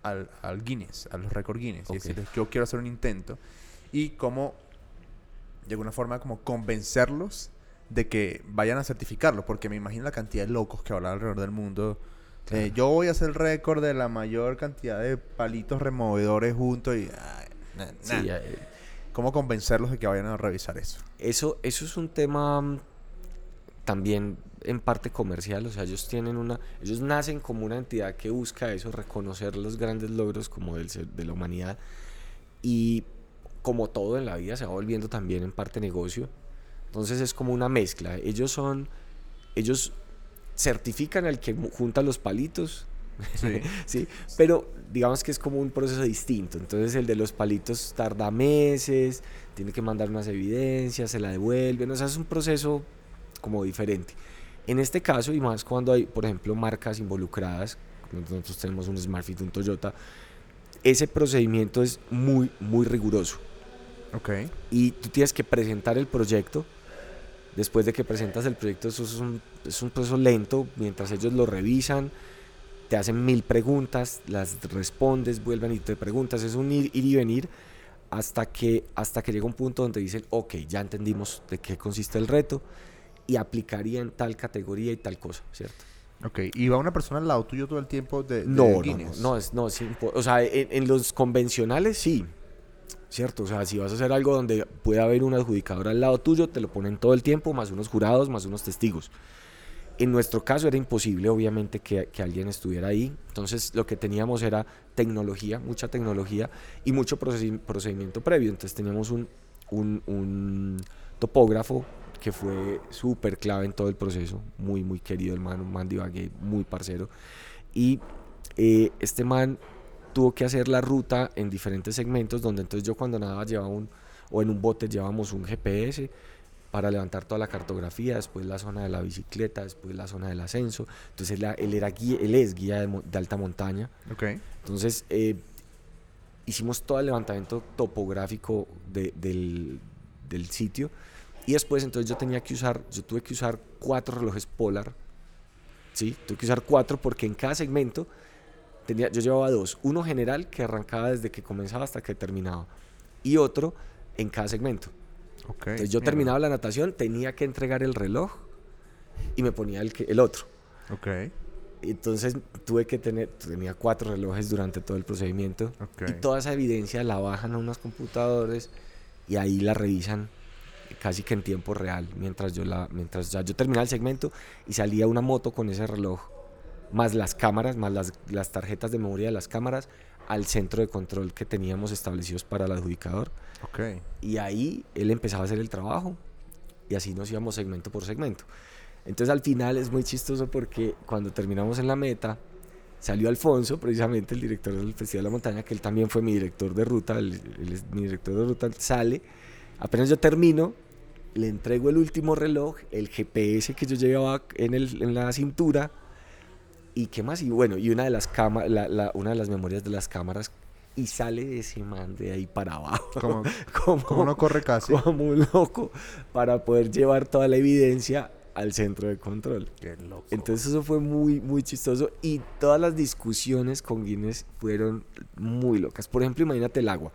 al, al Guinness, a los récord Guinness? Y decirles, yo quiero hacer un intento. Y cómo, de alguna forma, como convencerlos de que vayan a certificarlo. Porque me imagino la cantidad de locos que habrá alrededor del mundo Eh, yo voy a hacer el récord de la mayor cantidad de palitos removedores juntos y... Sí, eh, ¿Cómo convencerlos de que vayan a revisar eso? Eso, eso es un tema mm, también en parte comercial, o sea, ellos tienen una, ellos nacen como una entidad que busca eso, reconocer los grandes logros como del ser- de la humanidad y como todo en la vida se va volviendo también en parte negocio, entonces es como una mezcla, ellos son, ellos certifican al que junta los palitos, Sí. sí, pero digamos que es como un proceso distinto. Entonces el de los palitos tarda meses, tiene que mandar unas evidencias, se la devuelven, o sea, es un proceso como diferente. En este caso, y más cuando hay, por ejemplo, marcas involucradas, nosotros tenemos un Smartfit, un Toyota, ese procedimiento es muy, muy riguroso. Ok. Y tú tienes que presentar el proyecto. Después de que presentas el proyecto, eso es un, es un proceso lento, mientras ellos lo revisan, te hacen mil preguntas, las respondes, vuelven y te preguntas, es un ir, ir y venir hasta que, hasta que llega un punto donde dicen, ok, ya entendimos de qué consiste el reto y aplicaría en tal categoría y tal cosa, ¿cierto? Ok. ¿Y va una persona al lado tuyo todo el tiempo de, de No, no, no, no, es, no, es o sea, en, en los convencionales sí, ¿cierto? O sea, si vas a hacer algo donde puede haber un adjudicador al lado tuyo, te lo ponen todo el tiempo, más unos jurados, más unos testigos. En nuestro caso era imposible, obviamente, que, que alguien estuviera ahí. Entonces, lo que teníamos era tecnología, mucha tecnología y mucho procedi- procedimiento previo. Entonces, teníamos un, un, un topógrafo que fue súper clave en todo el proceso, muy, muy querido el man, un man de Ibagué, muy parcero. Y eh, este man tuvo que hacer la ruta en diferentes segmentos, donde entonces yo cuando nadaba llevaba un, o en un bote llevábamos un GPS para levantar toda la cartografía, después la zona de la bicicleta, después la zona del ascenso. Entonces él, era- él era guía, él es guía de, de alta montaña. Ok. Entonces eh, hicimos todo el levantamiento topográfico de- del, del sitio y después entonces yo tenía que usar, yo tuve que usar cuatro relojes Polar, ¿sí? Tuve que usar cuatro porque en cada segmento tenía, yo llevaba dos, uno general que arrancaba desde que comenzaba hasta que terminaba y otro en cada segmento. Ok. Entonces yo mira. terminaba la natación, tenía que entregar el reloj y me ponía el, que- el otro. Ok. Entonces tuve que tener, tenía cuatro relojes durante todo el procedimiento Ok. y toda esa evidencia la bajan a unos computadores y ahí la revisan casi que en tiempo real mientras yo la mientras ya yo terminaba el segmento y salía una moto con ese reloj más las cámaras más las, las tarjetas de memoria de las cámaras al centro de control que teníamos establecidos para el adjudicador. Y ahí él empezaba a hacer el trabajo y así nos íbamos segmento por segmento. Entonces al final es muy chistoso porque cuando terminamos en la meta, salió Alfonso, precisamente el director del Festival de la Montaña, que él también fue mi director de ruta, él, él es mi director de ruta, sale, apenas yo termino, le entrego el último reloj, el GPS que yo llevaba en, el, en la cintura, y qué más, y bueno, y una de las cámaras, una de las memorias de las cámaras, y sale ese man de ahí para abajo. Como, como, como no corre casi. como un loco para poder llevar toda la evidencia al centro de control. Qué loco. Entonces eso fue muy, muy chistoso y todas las discusiones con Guinness fueron muy locas. Por ejemplo, imagínate el agua.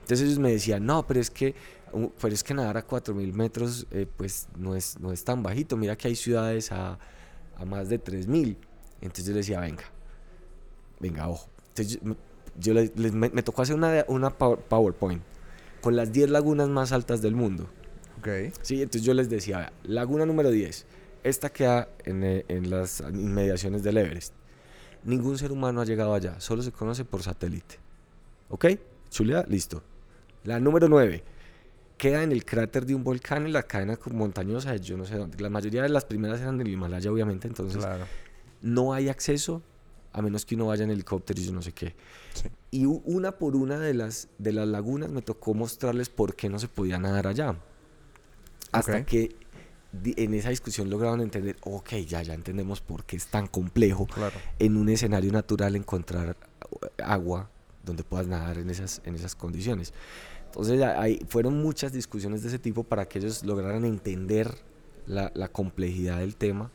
Entonces ellos me decían, no, pero es que, uh, pero es que nadar a 4.000 metros eh, pues no es, no es tan bajito. Mira que hay ciudades a, a más de 3.000. Entonces yo les decía, venga, venga, ojo. Entonces yo, yo les- les- me, me tocó hacer una, una power- PowerPoint con las 10 lagunas más altas del mundo. Ok. Sí, entonces yo les decía, laguna número 10, esta queda en, en las inmediaciones del Everest. Ningún ser humano ha llegado allá, solo se conoce por satélite. ¿Ok? Chulea, listo. La número 9, queda en el cráter de un volcán en la cadena montañosa de yo no sé dónde. La mayoría de las primeras eran del Himalaya, obviamente, entonces Claro. No hay acceso a menos que uno vaya en helicóptero y yo no sé qué. Sí. Y una por una de las, de las lagunas me tocó mostrarles por qué no se podía nadar allá. Hasta que en esa discusión lograron entender, ok, ya, ya entendemos por qué es tan complejo Claro. en un escenario natural encontrar agua donde puedas nadar en esas, en esas condiciones. Entonces hay, fueron muchas discusiones de ese tipo para que ellos lograran entender la, la complejidad del tema.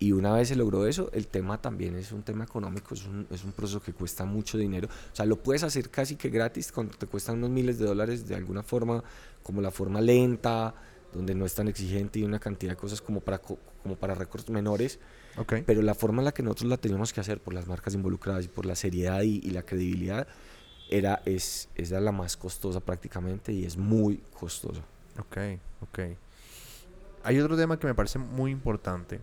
Y una vez se logró eso, el tema también es un tema económico, es un, es un proceso que cuesta mucho dinero. O sea, lo puedes hacer casi que gratis, cuando te cuestan unos miles de dólares de alguna forma, como la forma lenta, donde no es tan exigente y una cantidad de cosas como para, co- como para récords menores, Ok. pero la forma en la que nosotros la teníamos que hacer por las marcas involucradas y por la seriedad y, y la credibilidad era, es, es la más costosa prácticamente y es muy costosa. Ok, ok. Hay otro tema que me parece muy importante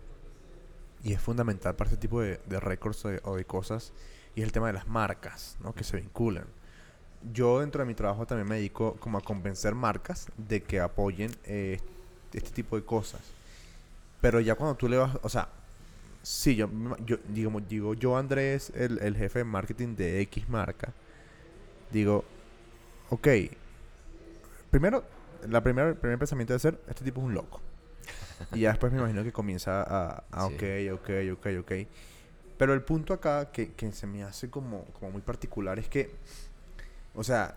y es fundamental para este tipo de, de récords o de, cosas y es el tema de las marcas, ¿no? Que se vinculan. Yo dentro de mi trabajo también me dedico como a convencer marcas de que apoyen eh, este tipo de cosas. Pero ya cuando tú le vas, o sea, sí, yo, yo digo, digo yo Andrés, el, el jefe de marketing de X marca, digo, ok, primero, la primera, el primer pensamiento debe ser, este tipo es un loco. Y ya después me imagino que comienza a, a Sí. ok, ok, ok, ok. Pero el punto acá que, que se me hace como, como muy particular es que, o sea,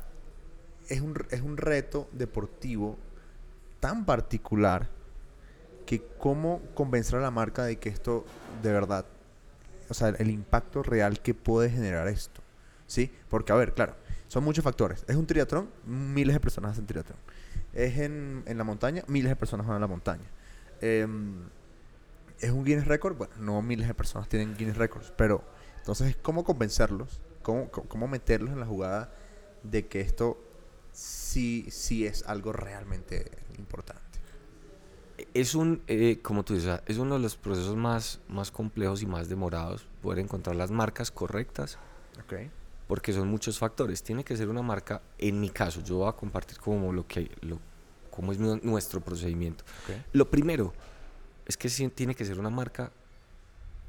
es un, es un reto deportivo tan particular que cómo convencer a la marca de que esto de verdad, o sea, el impacto real que puede generar esto. ¿Sí? Porque, a ver, claro, son muchos factores. Es un triatlón, miles de personas hacen triatlón. Es en, en la montaña, miles de personas van a la montaña. Em, es un Guinness Record, bueno, no miles de personas tienen Guinness Records, pero entonces, ¿cómo convencerlos? ¿Cómo, cómo- meterlos en la jugada de que esto sí, sí es algo realmente importante? Es un, eh, como tú dices, es uno de los procesos más, más complejos y más demorados poder encontrar las marcas correctas porque son muchos factores. Tiene que ser una marca, en mi caso, yo voy a compartir como lo que, lo, cómo es nu- nuestro procedimiento. Ok. Lo primero es que tiene que ser una marca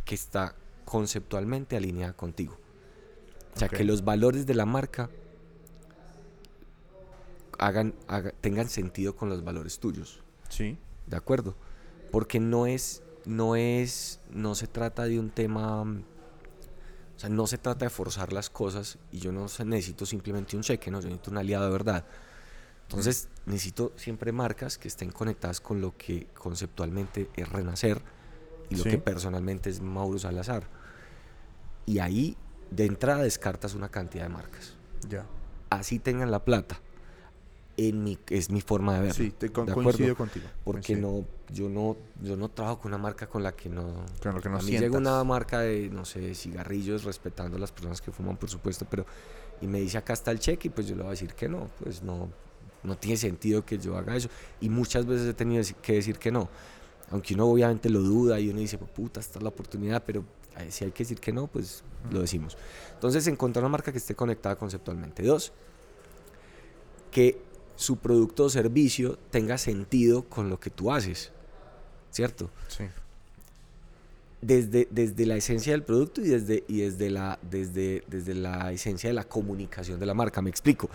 que está conceptualmente alineada contigo. O sea, Ok. que los valores de la marca hagan, haga- tengan sentido con los valores tuyos. Sí. ¿De acuerdo? Porque no es, no es, no se trata de un tema, o sea, no se trata de forzar las cosas y yo no necesito simplemente un cheque, no, yo necesito un aliado de verdad. Entonces necesito siempre marcas que estén conectadas con lo que conceptualmente es Renacer y lo Sí. que personalmente es Mauro Salazar. Y ahí de entrada descartas una cantidad de marcas. Ya. Así tengan la plata. En mi, es mi forma de verlo. Sí, te con- coincido contigo. Porque coincido. no, yo no, yo no trabajo con una marca con la que no. Con lo que no a mí llega una marca de, no sé, cigarrillos, respetando a las personas que fuman, por supuesto, pero y me dice acá está el cheque, y pues yo le voy a decir que no, pues no, no tiene sentido que yo haga eso. Y muchas veces he tenido que decir que no. Aunque uno obviamente lo duda y uno dice, pues, puta, esta es la oportunidad, pero eh, si hay que decir que no, pues lo decimos. Entonces, encontrar una marca que esté conectada conceptualmente. Dos, que su producto o servicio tenga sentido con lo que tú haces, ¿cierto? Sí. Desde, desde la esencia del producto y desde, y desde, la, desde, desde la esencia de la comunicación de la marca. Me explico.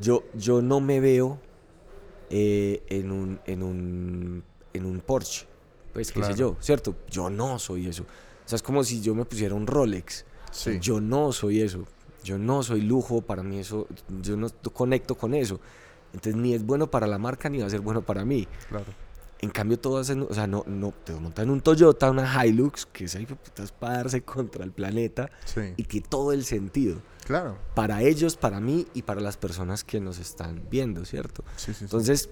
Yo, yo no me veo eh, en, un, en, un, en un Porsche, pues qué Claro. sé yo, ¿cierto? Yo no soy eso. O sea, es como si yo me pusiera un Rolex. Sí. Yo no soy eso. Yo no soy lujo, para mí eso, yo no conecto con eso. Entonces ni es bueno para la marca ni va a ser bueno para mí. Claro. En cambio, todo hacen, o sea, no, no, te montan un Toyota, una Hilux, que es ahí para darse contra el planeta Sí. y que todo el sentido. Claro. Para ellos, para mí y para las personas que nos están viendo, ¿cierto? Sí, sí. Entonces,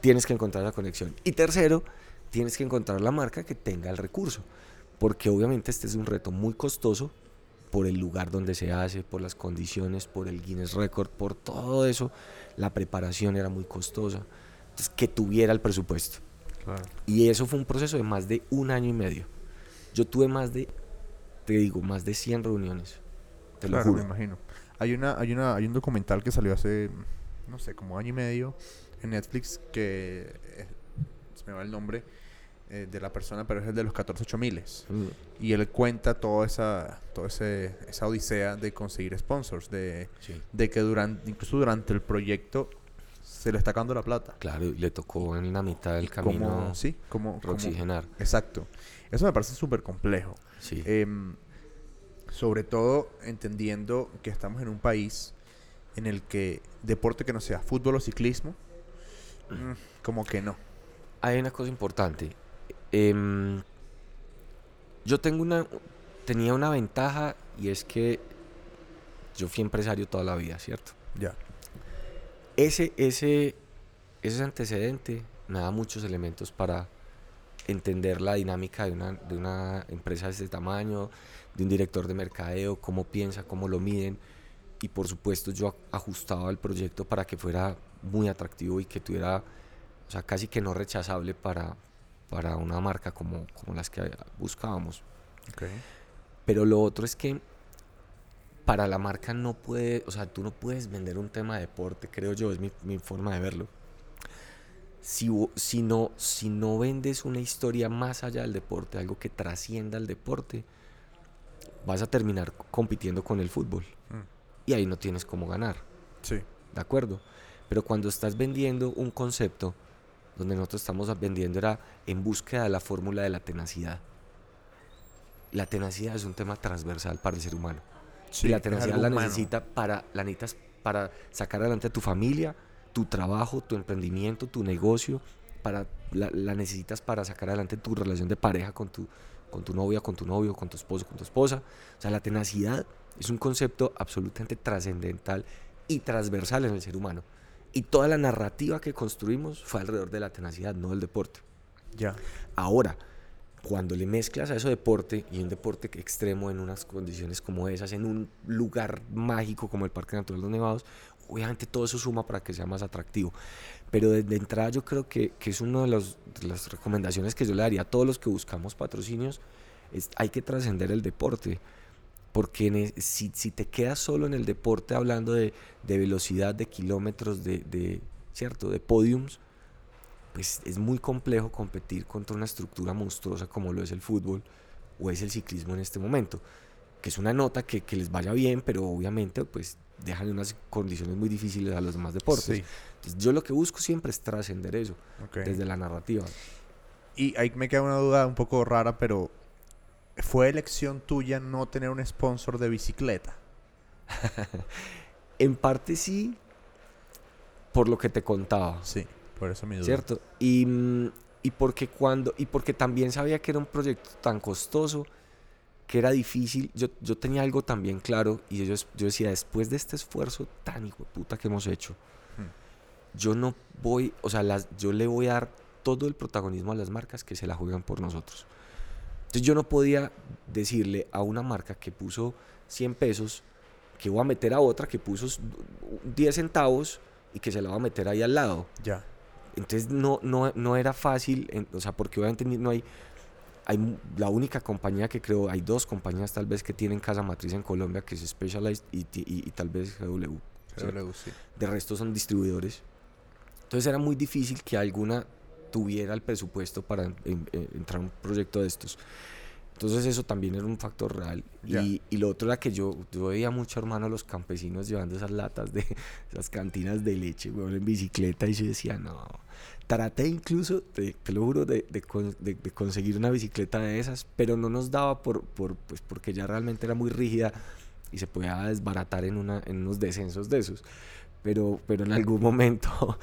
tienes que encontrar la conexión. Y tercero, tienes que encontrar la marca que tenga el recurso. Porque obviamente este es un reto muy costoso por el lugar donde se hace, por las condiciones, por el Guinness Record, por todo eso. La preparación era muy costosa. Que tuviera el presupuesto. Claro. Y eso fue un proceso de más de un año y medio. Yo tuve más de, te digo, más de 100 reuniones. Te claro, lo me juro. imagino. Hay una, hay una, hay un documental que salió hace, no sé, como año y medio en Netflix que eh, se me va el nombre eh, de la persona, pero es el de los 148000 Mm, y él cuenta toda esa, toda ese, esa odisea de conseguir sponsors, de, sí. de que durante, incluso durante el proyecto se le está acabando la plata. Claro, y le tocó en la mitad del Como, camino sí, como, como- reoxigenar. exacto. Eso me parece súper complejo. Sí. Em, sobre todo entendiendo que estamos en un país en el que deporte que no sea fútbol o ciclismo, mm, como que no. Hay una cosa importante. Em, yo tengo una, tenía una ventaja y es que yo fui empresario toda la vida, ¿cierto? Ya. Ese, ese, ese antecedente me da muchos elementos para entender la dinámica de una, de una empresa de este tamaño, de un director de mercadeo, cómo piensa, cómo lo miden. Y por supuesto yo ajustaba el proyecto para que fuera muy atractivo y que tuviera, o sea, casi que no rechazable para, para una marca como, como las que buscábamos. Pero lo otro es que para la marca no puede, o sea, tú no puedes vender un tema de deporte, creo yo, es mi, mi forma de verlo. Si, si, no, si no vendes una historia más allá del deporte, algo que trascienda el deporte, vas a terminar compitiendo con el fútbol. Mm. Y ahí no tienes cómo ganar. Sí. ¿De acuerdo? Pero cuando estás vendiendo un concepto, donde nosotros estamos vendiendo era en búsqueda de la fórmula de la tenacidad. La tenacidad es un tema transversal para el ser humano y la tenacidad la necesita para, la necesitas para sacar adelante a tu familia, tu trabajo, tu emprendimiento, tu negocio, para, la, necesitas para sacar adelante tu relación de pareja con tu, con tu novia, con tu novio, con tu esposo, con tu esposa. O sea, la tenacidad es un concepto absolutamente trascendental y transversal en el ser humano. Y toda la narrativa que construimos fue alrededor de la tenacidad, no del deporte. Ya. Ahora, cuando le mezclas a eso deporte y un deporte extremo en unas condiciones como esas, en un lugar mágico como el Parque Natural de los Nevados, obviamente todo eso suma para que sea más atractivo. Pero desde entrada yo creo que, que es una de, las recomendaciones que yo le daría a todos los que buscamos patrocinios, es, hay que trascender el deporte. Porque si, si, te quedas solo en el deporte hablando de, de velocidad, de kilómetros, de, de, ¿cierto? de podiums, pues es muy complejo competir contra una estructura monstruosa como lo es el fútbol o es el ciclismo en este momento. Que es una nota que, que les vaya bien, pero obviamente pues dejan unas condiciones muy difíciles a los demás deportes. yo lo que busco siempre es trascender eso, desde la narrativa. Y ahí me queda una duda un poco rara, pero ¿fue elección tuya no tener un sponsor de bicicleta? en parte sí, por lo que te contaba. Sí. Por eso mi duda. ¿Cierto? Y, mm, y, porque cuando, y porque también sabía que era un proyecto tan costoso que era difícil. Yo, yo tenía algo también claro y yo, yo decía, después de este esfuerzo tan hijo de puta que hemos hecho, hmm. yo no voy, o sea, las, yo le voy a dar todo el protagonismo a las marcas que se la juegan por nosotros. Entonces yo no podía decirle a una marca que puso 100 pesos que voy a meter a otra que puso 10 centavos y que se la va a meter ahí al lado. Ya. Entonces no, no, no era fácil, o sea, porque obviamente no hay, hay la única compañía que creo, hay dos compañías tal vez que tienen casa matriz en Colombia, que es Specialized y, y, tal vez GW. GW sí. De resto son distribuidores. Entonces era muy difícil que alguna tuviera el presupuesto para entrar a un proyecto de estos. Entonces eso también era un factor real. Y, y, lo otro era que yo, yo veía mucho hermano a los campesinos llevando esas latas de esas cantinas de leche, en bicicleta y yo decía, no. Traté incluso, te, lo juro, de, de, de, conseguir una bicicleta de esas, pero no nos daba por, por, pues porque ya realmente era muy rígida y se podía desbaratar en, una, en unos descensos de esos. Pero, pero en algún momento,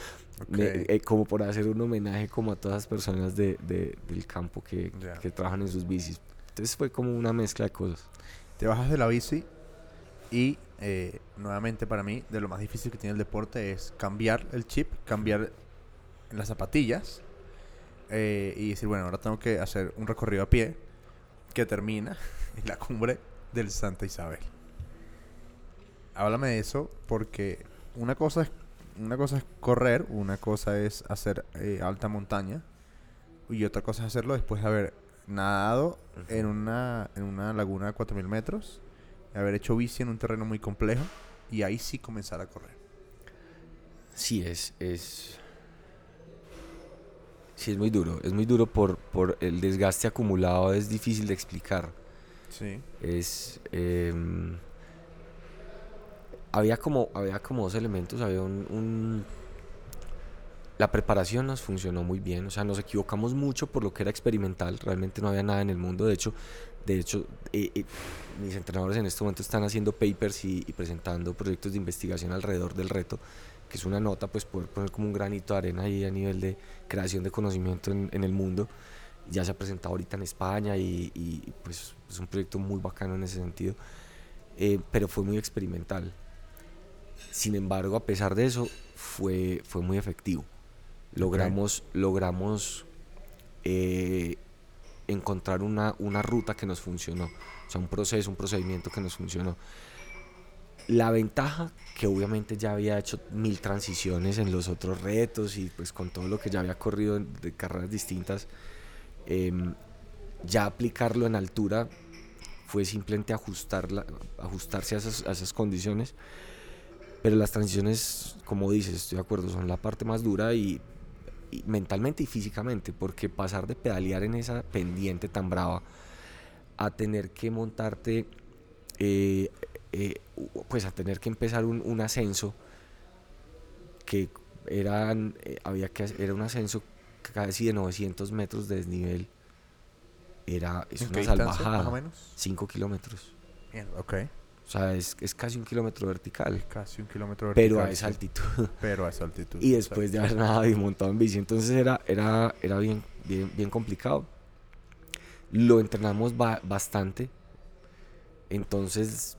eh, como por hacer un homenaje como a todas las personas de, del campo que, que trabajan en sus bicis, entonces fue como una mezcla de cosas. Te bajas de la bici y eh, nuevamente para mí de lo más difícil que tiene el deporte es cambiar el chip, cambiar las zapatillas eh, y decir, bueno, ahora tengo que hacer un recorrido a pie que termina en la cumbre del Santa Isabel. Háblame de eso porque una cosa es, una cosa es correr, una cosa es hacer eh, alta montaña y otra cosa es hacerlo después de haber nadado en una, en una laguna de 4.000 metros, haber hecho bici en un terreno muy complejo y ahí sí comenzar a correr. Sí, es, es, sí, es muy duro. Es muy duro por, por el desgaste acumulado, es difícil de explicar. Sí. Es... Em, había como, había como dos elementos, había un la preparación nos funcionó muy bien, o sea, nos equivocamos mucho por lo que era experimental, realmente no había nada en el mundo, de hecho, de hecho eh, eh, mis entrenadores en este momento están haciendo papers y, presentando proyectos de investigación alrededor del reto, que es una nota, pues poder poner como un granito de arena ahí a nivel de creación de conocimiento en, el mundo. Ya se ha presentado ahorita en España y, pues es un proyecto muy bacano en ese sentido, eh, pero fue muy experimental. Sin embargo, a pesar de eso, fue, fue muy efectivo logramos, logramos eh, encontrar una, una ruta que nos funcionó, o sea, un proceso, un procedimiento que nos funcionó. La ventaja que obviamente ya había hecho mil transiciones en los otros retos y pues con todo lo que ya había corrido de carreras distintas, em, ya aplicarlo en altura fue simplemente ajustarla, ajustarse a esas, a esas condiciones. Pero las transiciones, como dices, estoy de acuerdo, son la parte más dura y mentalmente y físicamente, porque pasar de pedalear en esa pendiente tan brava a tener que montarte, eh, eh, pues a tener que empezar un, un ascenso que eran, eh, había que, hacer- era un ascenso casi de 900 metros de desnivel. Era, es ¿En una salvajada. más o menos? 5 kilómetros. Mierda, ok. O sea, es, es casi un kilómetro vertical. Casi un kilómetro Pero vertical, a esa altitud. Pero a esa altitud. y después de haber nadado y montado en bici. Entonces era, era, era bien, bien, bien complicado. Lo entrenamos ba- bastante. Entonces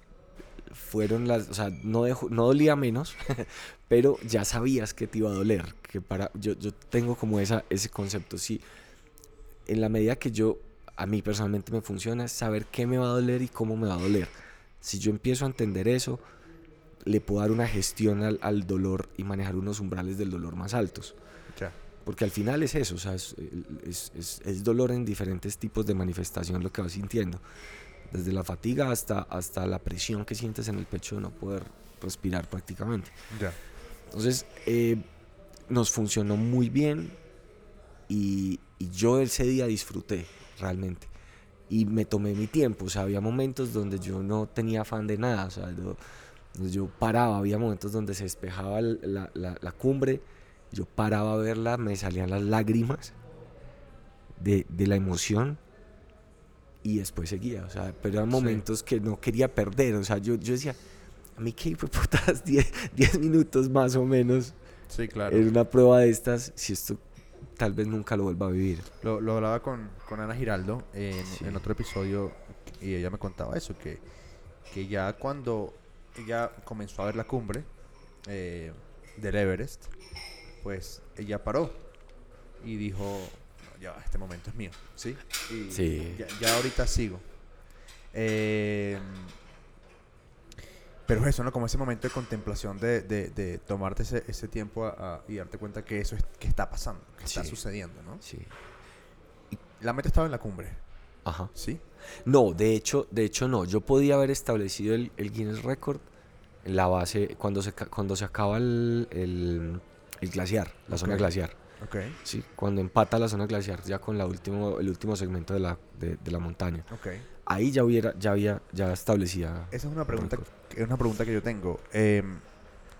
fueron las, o sea, no, dejó- no dolía menos, pero ya sabías que te iba a doler. Que para, yo, yo tengo como esa, ese concepto. Sí, en la medida que yo, a mí personalmente me funciona, saber qué me va a doler y cómo me va a doler. Si yo empiezo a entender eso, le puedo dar una gestión al, al dolor y manejar unos umbrales del dolor más altos. Porque al final es eso, o sea, es, es- es- es dolor en diferentes tipos de manifestación lo que vas sintiendo. Desde la fatiga hasta, hasta la presión que sientes en el pecho de no poder respirar prácticamente. Entonces, eh, nos funcionó muy bien y, y yo ese día disfruté realmente. Y me tomé mi tiempo, o sea, había momentos donde yo no tenía afán de nada, o sea, yo, yo paraba, había momentos donde se despejaba la, la- la cumbre, yo paraba a verla, me salían las lágrimas de, de la emoción y después seguía, o sea, pero eran Sí. momentos que no quería perder, o sea, yo, yo decía, a mí qué putas 10 10 minutos más o menos Sí, claro. en una prueba de estas, si esto tal vez nunca lo vuelva a vivir. Lo, lo hablaba con, con Ana Giraldo en, Sí. en otro episodio y ella me contaba eso, que, que ya cuando ella comenzó a ver la cumbre eh, del Everest, pues ella paró y dijo, ya, este momento es mío, ¿sí? Y Sí. Ya, ya ahorita sigo. Eh, pero eso, ¿no? Como ese momento de contemplación de, de, de tomarte ese, ese tiempo a- a- y darte cuenta que eso es, que está pasando, que está Sí. sucediendo, ¿no? Sí. La meta estaba en la cumbre, Ajá. ¿sí? No, de hecho, de hecho no. Yo podía haber establecido el, el Guinness Record en la base cuando se, cuando se acaba el, el, el glaciar, la zona Ok. glaciar. Ok, Sí, cuando empata la zona glaciar ya con la último, el último segmento de la, de, de la montaña. ok. Ahí ya hubiera, ya había, ya establecida. Esa es una pregunta, récord. es una pregunta que yo tengo. Eh,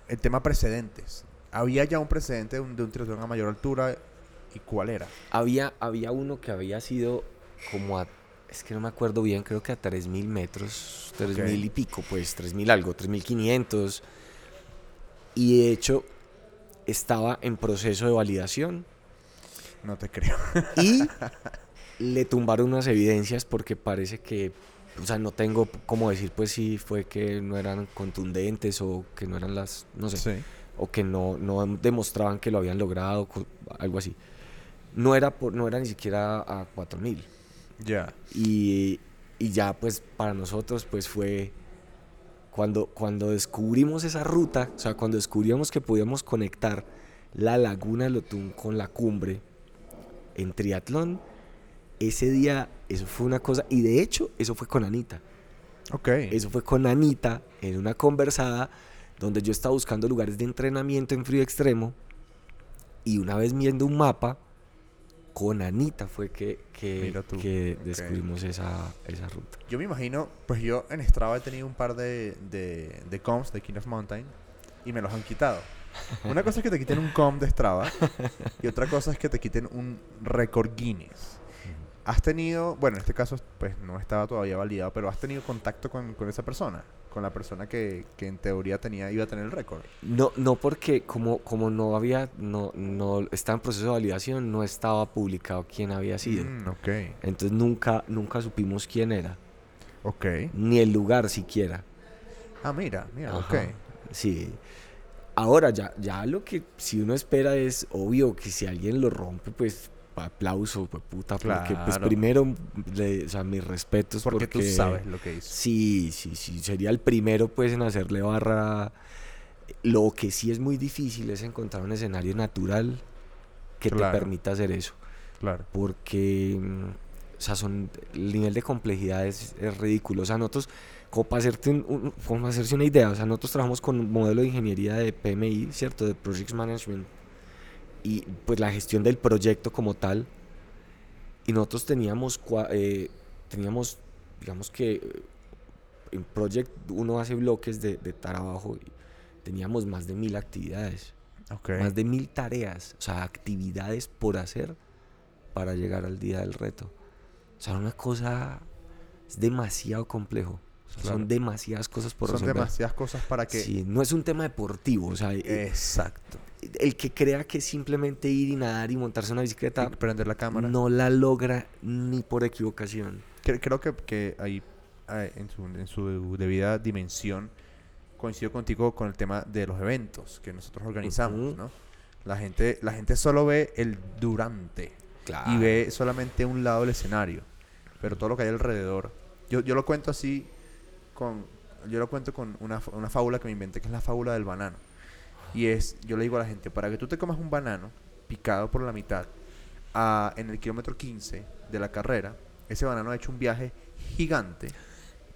el tema precedentes. ¿Había ya un precedente de un, de un triatlón a mayor altura? ¿Y cuál era? Había, había uno que había sido como a, es que no me acuerdo bien, creo que a 3.000 metros, 3.000 Ok. y pico, pues 3.000 algo, 3.500. Y de hecho estaba en proceso de validación No te creo. y le tumbaron unas evidencias porque parece que, o sea, no tengo cómo decir pues si fue que no eran contundentes o que no eran las, no sé Sí. o que no, no demostraban que lo habían logrado, algo así. No era, por, no era ni siquiera a 4000. Ya. Y, y ya pues para nosotros pues fue cuando, cuando descubrimos esa ruta, o sea, cuando descubrimos que podíamos conectar la laguna de Lotún con la cumbre en triatlón, ese día eso fue una cosa, y de hecho eso fue con Anita. Ok. Eso fue con Anita en una conversada donde yo estaba buscando lugares de entrenamiento en frío extremo y una vez viendo un mapa, con Anita fue que, que, descubrimos esa, esa ruta. Yo me imagino, pues yo en Strava he tenido un par de, de, de comps de King of Mountain y me los han quitado. Una cosa es que te quiten un comp de Strava y otra cosa es que te quiten un récord Guinness. ¿Has tenido, bueno, en este caso pues no estaba todavía validado, pero has tenido contacto con, con esa persona? Con la persona que, que en teoría tenía, iba a tener el récord. No, no porque como, como no había, no, no estaba en proceso de validación, no estaba publicado quién había sido. Mm, ok, Entonces nunca, nunca supimos quién era, ok. ni el lugar siquiera. Ah, mira, mira, Ajá. ok. Sí. Ahora ya, ya lo que si uno espera es obvio que si alguien lo rompe, pues aplauso, pues, puta, porque pues primero, le- o sea, mis respetos Porque, porque, tú sabes lo que hizo. Sí, sí, sí, sería el primero pues en hacerle barra. Lo que sí es muy difícil es encontrar un escenario natural que Claro. te permita hacer eso, Claro. porque mm, o sea, son el nivel de complejidad es, es ridículo. O sea, nosotros como para hacerte un- un- como para hacerse una idea, o sea, nosotros trabajamos con un modelo de ingeniería de PMI, ¿cierto? De Project Management y pues la gestión del proyecto como tal. Y nosotros teníamos, eh, teníamos digamos que eh, en Project uno hace bloques de, de trabajo y teníamos más de mil actividades, Ok. más de mil tareas, o sea, actividades por hacer para llegar al día del reto. O sea, una cosa es demasiado complejo. Claro. Son demasiadas cosas por Son resolver. demasiadas cosas para que... Sí, no es un tema deportivo, o sea, eh, Exacto. El que crea que simplemente ir y nadar y montarse una bicicleta Y prender la cámara. no la logra ni por equivocación. Cre- Creo que, que ahí, en, su, en su debida dimensión, coincido contigo con el tema de los eventos que nosotros organizamos. ¿no? La gente, la gente solo ve el durante y ve solamente un lado del escenario, pero todo lo que hay alrededor. Yo, yo lo cuento así, con, yo lo cuento con una, una fábula que me inventé, que es la fábula del banano. Y es, yo le digo a la gente, para que tú te comas un banano picado por la mitad a- en el kilómetro 15 de la carrera, ese banano ha hecho un viaje gigante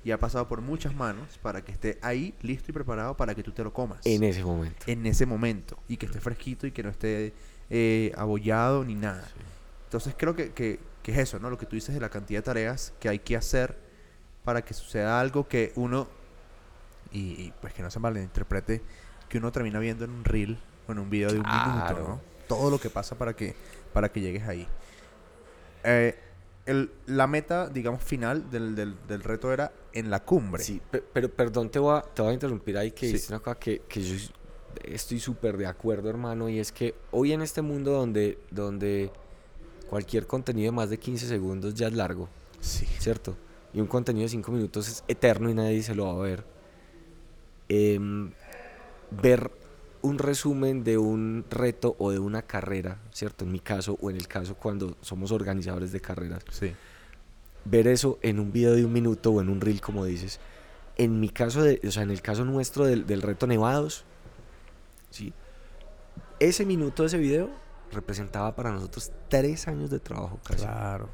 y ha pasado por muchas manos para que esté ahí listo y preparado para que tú te lo comas En ese momento. en ese momento y que esté fresquito y que no esté eh, abollado ni nada. Entonces creo que, que, que es eso, ¿no? Lo que tú dices de la cantidad de tareas que hay que hacer para que suceda algo que uno, y, y, pues que no se malinterprete, que uno termina viendo en un reel o en un video de un minuto, Claro. ¿no? Todo lo que pasa para que, para que llegues ahí. Eh, el- la meta, digamos, final del, del, del reto era en la cumbre. Sí, pe- pero perdón, te voy a, te voy a interrumpir ahí que Sí. dijiste una cosa que, que yo estoy súper de acuerdo, hermano, y es que hoy en este mundo donde, donde cualquier contenido de más de 15 segundos ya es largo, Sí. ¿cierto? Y un contenido de 5 minutos es eterno y nadie se lo va a ver. Em, ver un resumen de un reto o de una carrera, ¿cierto? En mi caso o en el caso cuando somos organizadores de carreras, Sí. ver eso en un video de un minuto o en un reel, como dices. En mi caso, de, o sea, en el caso nuestro del, del reto Nevados, ¿sí? ese minuto de ese video representaba para nosotros tres años de trabajo casi. Claro.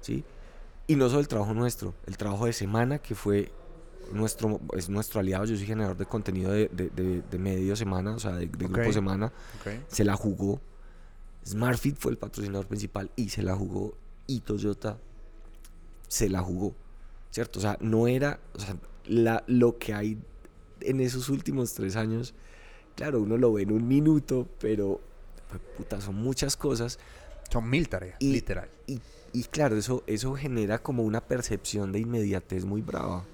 ¿sí? Y no solo el trabajo nuestro, el trabajo de semana, que fue nuestro, es nuestro aliado. Yo soy generador de contenido de, de, de- de medio semana, o sea, de, de Ok. grupo semana. Ok. Se la jugó. Smartfit fue el patrocinador principal y se la jugó. Y Toyota se la jugó. ¿Cierto? O sea, no era. O sea, la, lo que hay en esos últimos tres años, claro, uno lo ve en un minuto, pero. pues, puta, son muchas cosas. Son mil tareas, Y- literal. Y, y claro, eso, eso genera como una percepción de inmediatez muy brava.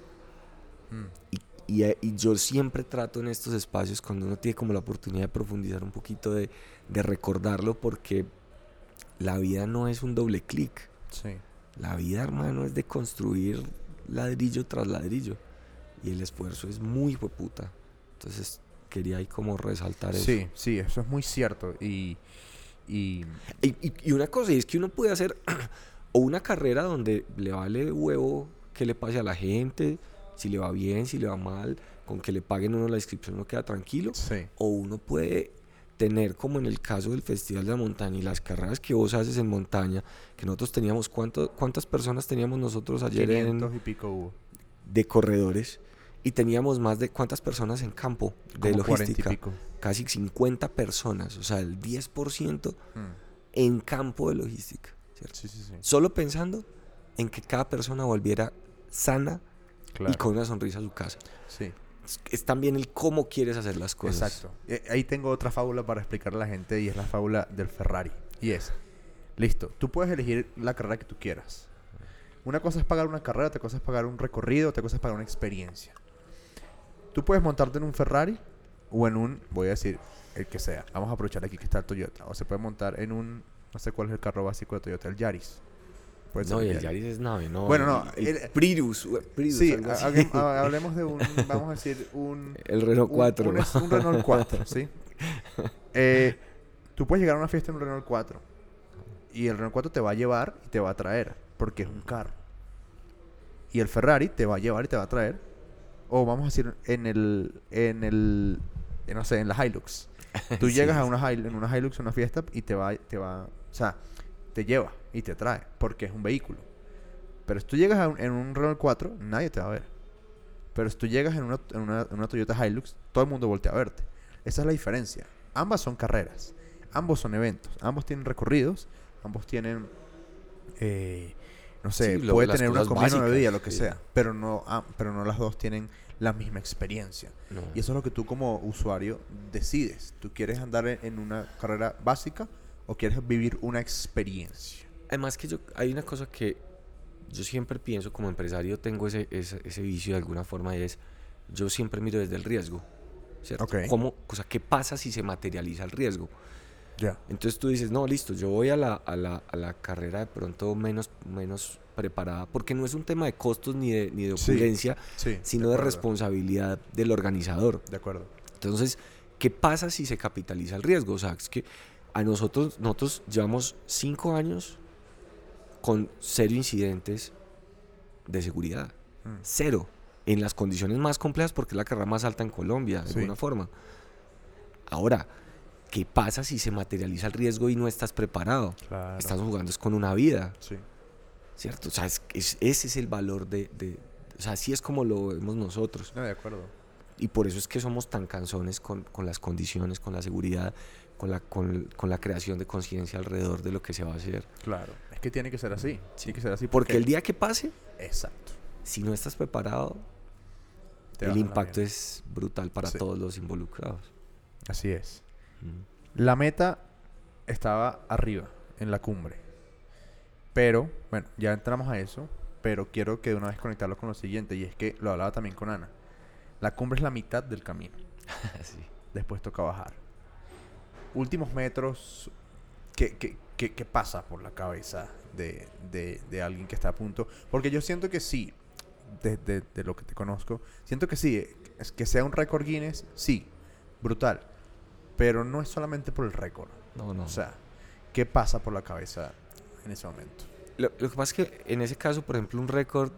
Mm. Y, y, y yo siempre trato en estos espacios, cuando uno tiene como la oportunidad de profundizar un poquito, de, de recordarlo, porque la vida no es un doble clic. Sí. La vida, hermano, es de construir ladrillo tras ladrillo. Y el esfuerzo es muy puta. Entonces, quería ahí como resaltar eso. Sí, sí, eso es muy cierto. Y, y Y, y- y una cosa, es que uno puede hacer o una carrera donde le vale huevo que le pase a la gente, si le va bien, si le va mal, con que le paguen uno la inscripción uno queda tranquilo. sí, O uno puede tener, como en el caso del Festival de la Montaña y las carreras que vos haces en montaña, que nosotros teníamos, ¿cuánto, ¿cuántas personas teníamos nosotros ayer en, 500 y pico hubo. de corredores? Y teníamos más de cuántas personas en campo de Como 40 y logística. pico. Casi 50 personas, o sea, el 10% Mm, en campo de logística. ¿cierto? Sí, sí, sí. Solo pensando en que cada persona volviera sana Claro. y con una sonrisa a su casa. Sí, Es, es también el cómo quieres hacer las cosas. exacto. Eh, ahí tengo otra fábula para explicarle a la gente y es la fábula del Ferrari. Y es, listo, tú puedes elegir la carrera que tú quieras. Una cosa es pagar una carrera, otra cosa es pagar un recorrido, otra cosa es pagar una experiencia. Tú puedes montarte en un Ferrari o en un, voy a decir, el que sea. Vamos a aprovechar aquí que está el Toyota. O se puede montar en un, no sé cuál es el carro básico de Toyota, el Yaris. Puede ser No, y el Yaris. Es nave, ¿no? Bueno, no, El, el el- Prius, Prius, Sí, ha- hablemos de un, vamos a decir, un... El Renault un- 4. Un, un Renault 4, ¿sí? Eh, tú puedes llegar a una fiesta en un Renault 4 Y el Renault 4 te va a llevar y te va a traer, porque es un carro. Y el Ferrari te va a llevar y te va a traer. O vamos a decir, en el, en el, en, no sé, en la Hilux. Tú Sí, llegas a una, en una Hilux, a una fiesta, y te va, te va, o sea, te lleva y te trae, porque es un vehículo. Pero si tú llegas a un- en un Renault 4, nadie te va a ver. Pero si tú llegas en una, en una, en una Toyota Hilux, todo el mundo voltea a verte. Esa es la diferencia. Ambas son carreras. Ambos son eventos. Ambos tienen recorridos. Ambos tienen... eh, no sé, Sí, puede tener una comida, una bebida, lo que sí. sea. Pero no, ah, pero no las dos tienen la misma experiencia. No. Y eso es lo que tú como usuario decides. ¿Tú quieres andar en una carrera básica o quieres vivir una experiencia? Además que yo, hay una cosa que yo siempre pienso como empresario, tengo ese, ese, ese vicio de alguna forma y es, yo siempre miro desde el riesgo. ¿cierto? Ok. ¿Cómo, o sea, ¿qué pasa si se materializa el riesgo? Ya. Entonces tú dices, no, listo, yo voy a la, a la, a la carrera de pronto menos, menos preparada, porque no es un tema de costos ni de, ni de Sí, opulencia, Sí. sino de, acuerdo, responsabilidad del organizador. De acuerdo. Entonces, ¿qué pasa si se capitaliza el riesgo? O sea, es que a nosotros, nosotros llevamos cinco años con cero incidentes de seguridad. Mm. Cero. En las condiciones más complejas porque es la carrera más alta en Colombia, de Sí. alguna forma. Ahora, ¿qué pasa si se materializa el riesgo y no estás preparado? Claro. Estás jugando es con una vida, Sí. ¿cierto? O sea, es- es- ese es el valor de, de- O sea, así es como lo vemos nosotros. No, de acuerdo. Y por eso es que somos tan cansones con, con las condiciones, con la seguridad, con la, con, con la creación de conciencia alrededor de lo que se va a hacer. Claro. Es que tiene que ser así. Tiene que ser así. Porque el día que pase, Exacto. si no estás preparado, el impacto es brutal para Sí. todos los involucrados. Así es. Mm. La meta estaba arriba, en la cumbre. Pero, bueno, ya entramos a eso. Pero quiero que de una vez conectarlo con lo siguiente. Y es que lo hablaba también con Ana. La cumbre es la mitad del camino. Sí. Después toca bajar. Últimos metros. ¿Qué, qué, qué- qué pasa por la cabeza de, de- de alguien que está a punto? Porque yo siento que sí. De, de- de lo que te conozco. Siento que sí. Es que sea un récord Guinness. Sí. Brutal. Pero no es solamente por el récord. No, no. O sea, ¿qué pasa por la cabeza en ese momento? Lo, lo que pasa es que en ese caso, por ejemplo, un récord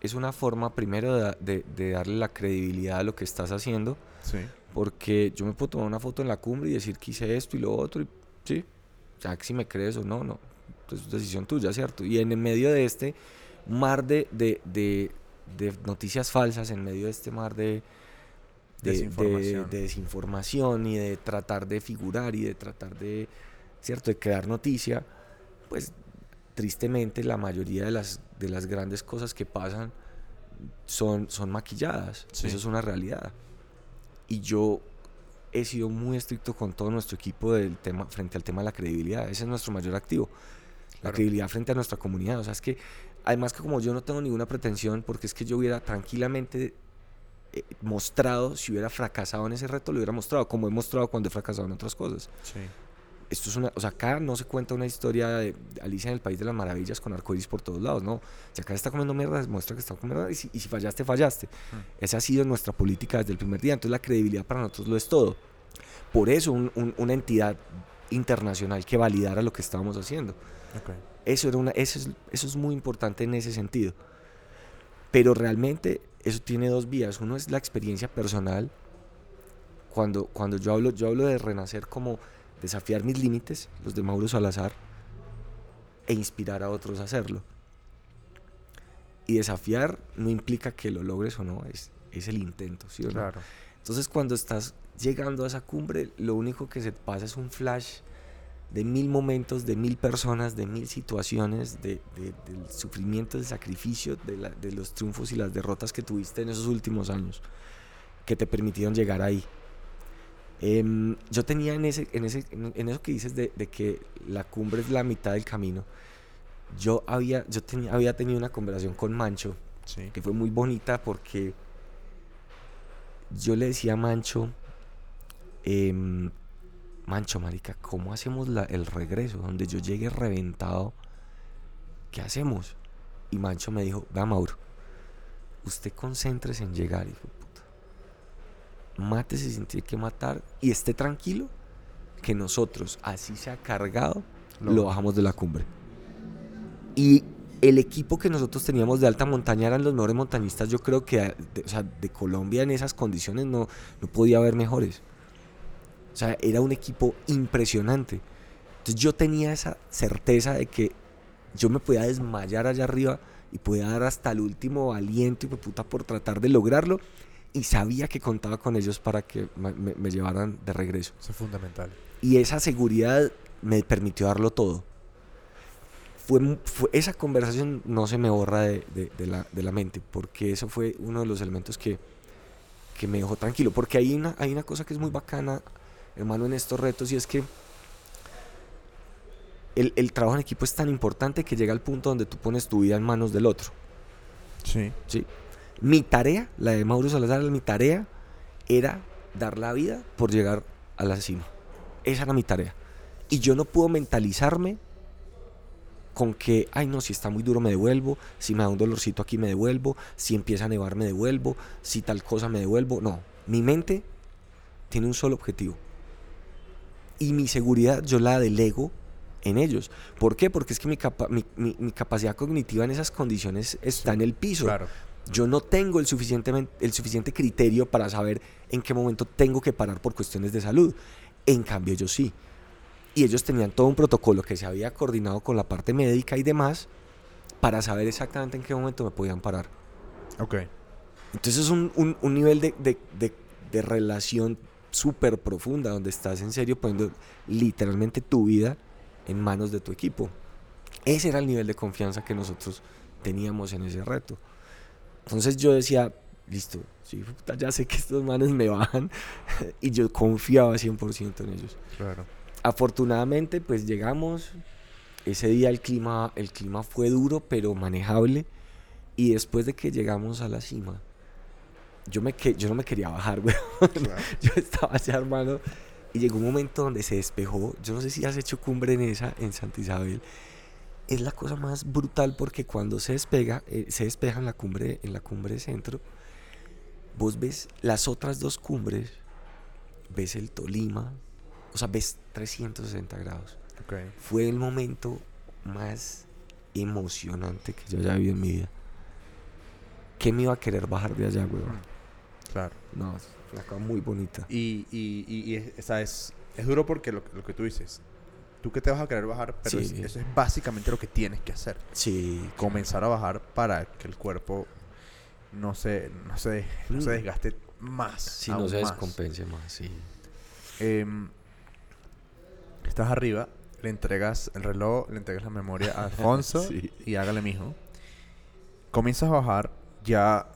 es una forma primero de, de- de darle la credibilidad a lo que estás haciendo. Sí. Porque yo me puedo tomar una foto en la cumbre y decir que hice esto y lo otro, y sí, que si me crees o no, no, es decisión tuya, ¿cierto? Y en el medio de este mar de, de, de- de noticias falsas, en medio de este mar Desinformación. de desinformación y de tratar de figurar y de tratar de, ¿cierto?, de crear noticia, pues tristemente la mayoría de las, de las grandes cosas que pasan son, son maquilladas, Sí. eso es una realidad. Y yo he sido muy estricto con todo nuestro equipo del tema, frente al tema de la credibilidad. Ese es nuestro mayor activo. La Claro. credibilidad frente a nuestra comunidad. O sea, es que, además que como yo no tengo ninguna pretensión, porque es que yo hubiera tranquilamente eh, mostrado, si hubiera fracasado en ese reto, lo hubiera mostrado, como he mostrado cuando he fracasado en otras cosas. Sí. Esto es una, o sea, acá no se cuenta una historia de Alicia en el País de las Maravillas con arcoíris por todos lados, no. Si acá está comiendo mierda, demuestra que está comiendo mierda, y si, y si fallaste, fallaste. Esa ha sido nuestra política desde el primer día, entonces la credibilidad para nosotros lo es todo. Por eso un- un- una entidad internacional que validara lo que estábamos haciendo. Eso, era una, eso, es, eso es muy importante en ese sentido. Pero realmente eso tiene dos vías. Uno es la experiencia personal. Cuando, cuando yo, hablo, yo hablo de renacer como desafiar mis límites, los de Mauro Salazar, e inspirar a otros a hacerlo. Y desafiar no implica que lo logres o no, es, es el intento, ¿sí o no? Entonces cuando estás llegando a esa cumbre, lo único que se pasa es un flash de mil momentos, de mil personas, de mil situaciones, de, de- del sufrimiento, del sacrificio, de, la- de los triunfos y las derrotas que tuviste en esos últimos años, que te permitieron llegar ahí. Em, yo tenía en, ese, en, ese, en, eso que dices de, de que la cumbre es la mitad del camino, yo había, yo tenía, había tenido una conversación con Mancho, Sí. que fue muy bonita porque yo le decía a Mancho, em, Mancho, marica, ¿cómo hacemos la- el regreso? Donde yo llegue reventado, ¿qué hacemos? Y Mancho me dijo, vea Mauro, usted concéntrese en llegar, hijo Mátese sin tener que matar y esté tranquilo que nosotros, así sea cargado, lo, Lo- bajamos de la cumbre. Y el equipo que nosotros teníamos de alta montaña eran los mejores montañistas, yo creo que de, o sea, de Colombia en esas condiciones no, no podía haber mejores. O sea, era un equipo impresionante. Entonces yo tenía esa certeza de que yo me podía desmayar allá arriba y podía dar hasta el último aliento y puta por tratar de lograrlo. Y sabía que contaba con ellos para que me- llevaran de regreso. Eso es fundamental. Y esa seguridad me permitió darlo todo. Fue, esa conversación no se me borra de, de- de la, de la mente, porque eso fue uno de los elementos que, que me dejó tranquilo. Porque hay una, hay una cosa que es muy bacana, hermano, en estos retos, y es que el, el trabajo en equipo es tan importante que llega al punto donde tú pones tu vida en manos del otro. Sí. ¿sí? Mi tarea, la de Mauro Salazar, mi tarea era dar la vida por llegar a la cima. Esa era mi tarea. Y yo no puedo mentalizarme con que, ay no, si está muy duro me devuelvo, si me da un dolorcito aquí me devuelvo, si empieza a nevar me devuelvo, si tal cosa me devuelvo. No, mi mente tiene un solo objetivo. Y mi seguridad yo la delego en ellos. ¿Por qué? Porque es que mi, capa- mi- mi- mi capacidad cognitiva en esas condiciones está en el piso. Claro. Yo no tengo el, suficientemente, el suficiente criterio para saber en qué momento tengo que parar por cuestiones de salud. En cambio, ellos sí. Y ellos tenían todo un protocolo que se había coordinado con la parte médica y demás para saber exactamente en qué momento me podían parar. Ok. Entonces es un, un- un nivel de, de- de- de relación súper profunda donde estás en serio poniendo literalmente tu vida en manos de tu equipo. Ese era el nivel de confianza que nosotros teníamos en ese reto. Entonces yo decía, listo, sí, ya sé que estos manes me bajan y yo confiaba 100% en ellos. Claro. Afortunadamente, pues llegamos. Ese día el clima, el clima fue duro, pero manejable. Y después de que llegamos a la cima, yo, me que, yo no me quería bajar, güey. Yo estaba allá, hermano. Y llegó un momento donde se despejó. Yo no sé si has hecho cumbre en esa, en Santa Isabel. Es la cosa más brutal porque cuando se despega, eh, se despeja en la cumbre, en la cumbre centro, vos ves las otras dos cumbres, ves el Tolima, o sea, ves 360 grados. Ok. Fue el momento más emocionante que yo haya vivido en mi vida. ¿Qué me iba a querer bajar de allá, weón? Claro. No, es una cosa muy bonita. Y, y, y, y esa es, es duro porque lo, lo que tú dices, tú que te vas a querer bajar, pero es- Sí. eso es básicamente lo que tienes que hacer. Sí, Comenzar a bajar para que el cuerpo no se, no se, no se Mm. desgaste más. si no se descompense más, sí. Em, estás arriba, le entregas el reloj, le entregas la memoria a Alfonso Sí. y hágale mijo. Comienzas a bajar ya,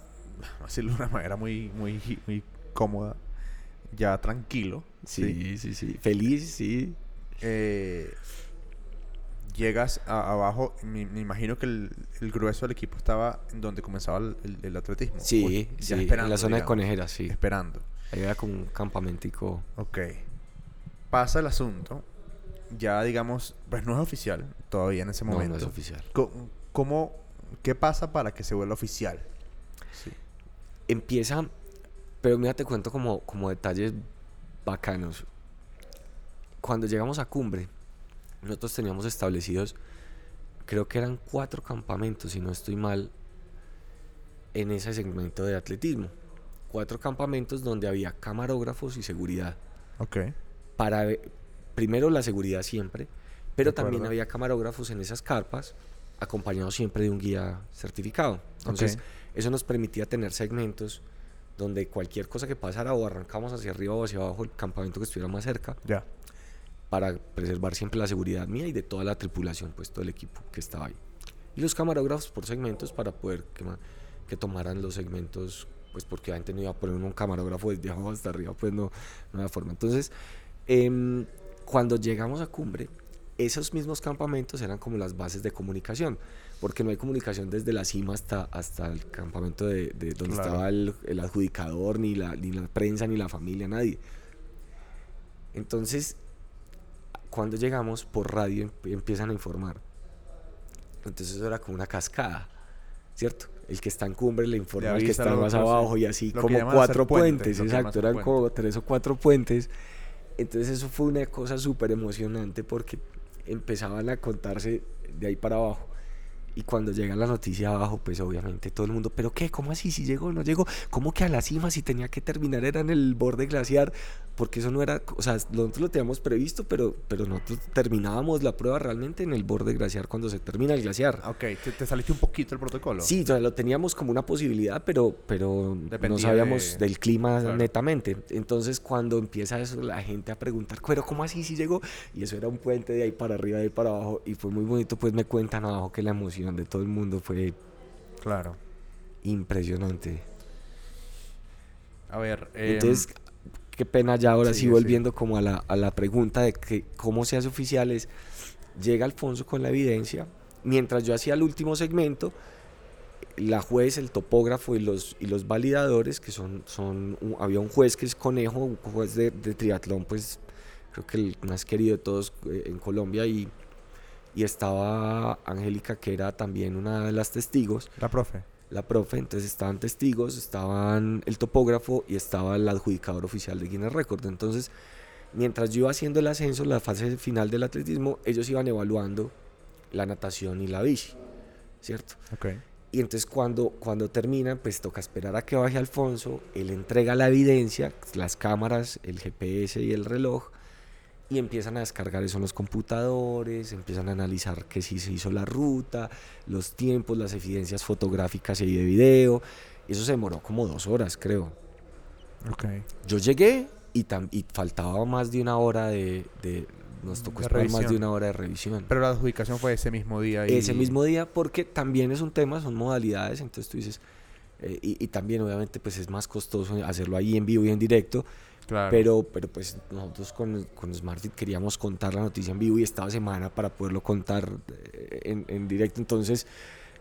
vamos a decirlo de una manera muy, muy, muy cómoda, ya tranquilo. Sí, sí, sí. Feliz, sí. Eh, llegas a- abajo, me, me imagino que el, el grueso del equipo estaba en donde comenzaba el, el- el atletismo. Sí, o sí. en la zona de conejeras, sí. Esperando. Ahí era como un campamentico. Ok. Pasa el asunto. Ya digamos, pues no es oficial todavía en ese momento. no es oficial. ¿Cómo, qué pasa para que se vuelva oficial? Sí. Empieza, pero mira, te cuento como, como detalles bacanos. Cuando llegamos a cumbre, nosotros teníamos establecidos, creo que eran cuatro campamentos, si no estoy mal, en ese segmento de atletismo. Cuatro campamentos donde había camarógrafos y seguridad. Ok. para ve- primero la seguridad siempre, pero también había camarógrafos en esas carpas, acompañados siempre de un guía certificado. Entonces, Ok. eso nos permitía tener segmentos donde cualquier cosa que pasara o arrancamos hacia arriba o hacia abajo el campamento que estuviera más cerca Ya. Para preservar siempre la seguridad mía y de toda la tripulación, pues todo el equipo que estaba ahí. Y los camarógrafos por segmentos para poder que, que tomaran los segmentos, pues porque obviamente no iba a poner un camarógrafo desde abajo hasta arriba, pues no, no había forma. Entonces, em, cuando llegamos a cumbre, esos mismos campamentos eran como las bases de comunicación, porque no hay comunicación desde la cima hasta, hasta el campamento de, de donde Claro. estaba el, el adjudicador, ni la, ni la prensa, ni la familia, nadie. Entonces, cuando llegamos por radio em- empiezan a informar. Entonces eso era como una cascada, ¿cierto? El que está en cumbre le informa al que está más abajo sí, y así lo como cuatro puente, puentes, exacto, eran puente. como tres o cuatro puentes. Entonces eso fue una cosa súper emocionante porque empezaban a contarse de ahí para abajo. Y cuando llega la noticia abajo, pues obviamente todo el mundo, ¿pero qué? ¿Cómo así? ¿Si llegó no llegó? ¿Cómo que a la cima si tenía que terminar era en el borde glaciar? Porque eso no era, o sea, nosotros lo teníamos previsto, pero, pero nosotros terminábamos la prueba realmente en el borde glaciar cuando se termina el glaciar. Ok, te, te saliste un poquito del protocolo. Sí, o sea, lo teníamos como una posibilidad, pero, pero no sabíamos de- del clima Claro. netamente. Entonces, cuando empieza eso, la gente a preguntar, pero ¿cómo así si llegó? Y eso era un puente de ahí para arriba, de ahí para abajo, y fue muy bonito. Pues me cuentan abajo que la emoción de todo el mundo fue Claro. impresionante. A ver, eh, Entonces, qué pena ya ahora sí, sigue, volviendo como a la, a la pregunta de que cómo se hace oficial es, llega Alfonso con la evidencia, mientras yo hacía el último segmento, la juez, el topógrafo y los, y los validadores, que son, son un- había un juez que es Conejo, un juez de, de triatlón, pues creo que el más querido de todos eh, en Colombia, y, y estaba Angélica, que era también una de las testigos, la profe. la profe, entonces estaban testigos, estaban el topógrafo y estaba el adjudicador oficial de Guinness Record. Entonces, mientras yo iba haciendo el ascenso, la fase final del atletismo, ellos iban evaluando la natación y la bici, ¿cierto? Ok. Y entonces cuando, cuando terminan, pues toca esperar a que baje Alfonso, él entrega la evidencia, las cámaras, el GPS y el reloj, y empiezan a descargar eso en los computadores, empiezan a analizar que si se hizo la ruta, los tiempos, las evidencias fotográficas y de video. Eso se demoró como dos horas, creo. Ok. Yo llegué y, y faltaba más de una hora de... de- nos tocó De esperar más de revisión. una hora de revisión Pero la adjudicación fue ese mismo día. Y... ese mismo día porque también es un tema, son modalidades, entonces tú dices, eh, y, y también obviamente pues es más costoso hacerlo ahí en vivo y en directo, Claro. pero, pero pues nosotros con, con Smartfit queríamos contar la noticia en vivo y estaba semana para poderlo contar eh, en, en directo, entonces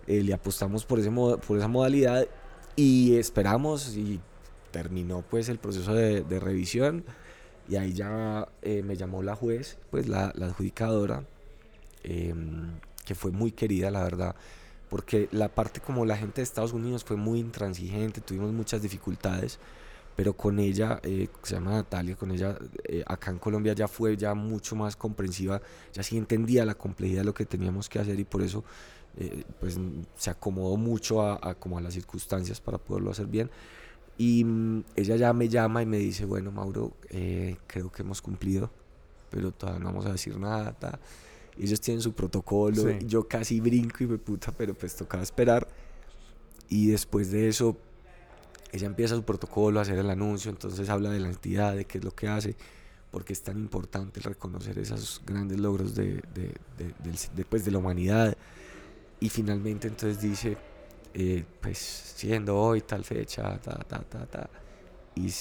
eh, le apostamos por, ese por esa modalidad y esperamos y terminó pues el proceso de, de revisión. Y ahí ya eh, me llamó la juez, pues la, la adjudicadora, em, que fue muy querida, la verdad, porque la parte como la gente de Estados Unidos fue muy intransigente, tuvimos muchas dificultades, pero con ella, eh, se llama Natalia, con ella eh, acá en Colombia ya fue ya mucho más comprensiva, ya sí entendía la complejidad de lo que teníamos que hacer y por eso eh, pues se acomodó mucho a, a como a las circunstancias para poderlo hacer bien. Y mm, ella ya me llama y me dice, bueno, Mauro, eh, creo que hemos cumplido, pero todavía no vamos a decir nada. ta". Ellos tienen su protocolo, Sí. yo casi brinco y me puta, pero pues tocaba esperar. Y después de eso, ella empieza su protocolo, a hacer el anuncio, entonces habla de la entidad, de qué es lo que hace, porque es tan importante reconocer esos grandes logros de, de, de- pues, de la humanidad. Y finalmente entonces dice, eh, pues siendo hoy tal fecha, ta, ta, ta, ta, y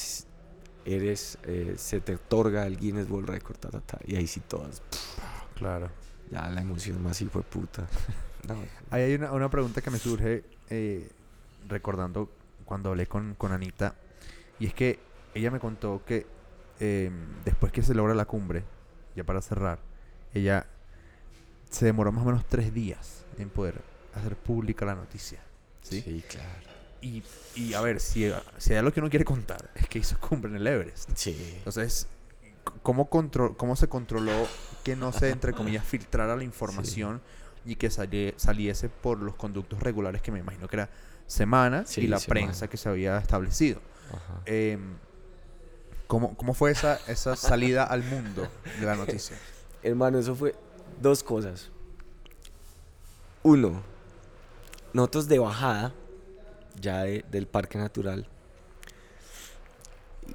eres, eh, se te otorga el Guinness World Record, ta, ta, ta, y ahí sí todas, Claro. ya la emoción más hijo de puta. No, Ahí hay una, una pregunta que me surge eh, recordando cuando hablé con, con Anita. Y es que ella me contó que eh, después que se logra la cumbre, ya para cerrar, ella se demoró más o menos tres días en poder hacer pública la noticia. ¿sí? sí, claro. Y, y a ver, si, si hay algo que uno quiere contar, es que hizo cumbre en el Everest. Sí. Entonces, ¿cómo, contro- ¿cómo se controló que no se, entre comillas, filtrara la información y que salie- saliese por los conductos regulares que me imagino que era semana Sí, y la Semana. prensa que se había establecido? Ajá. Em, ¿cómo, ¿Cómo fue esa, esa salida al mundo de la noticia? Hermano, eso fue dos cosas. Uno, nosotros de bajada, ya de- del parque natural,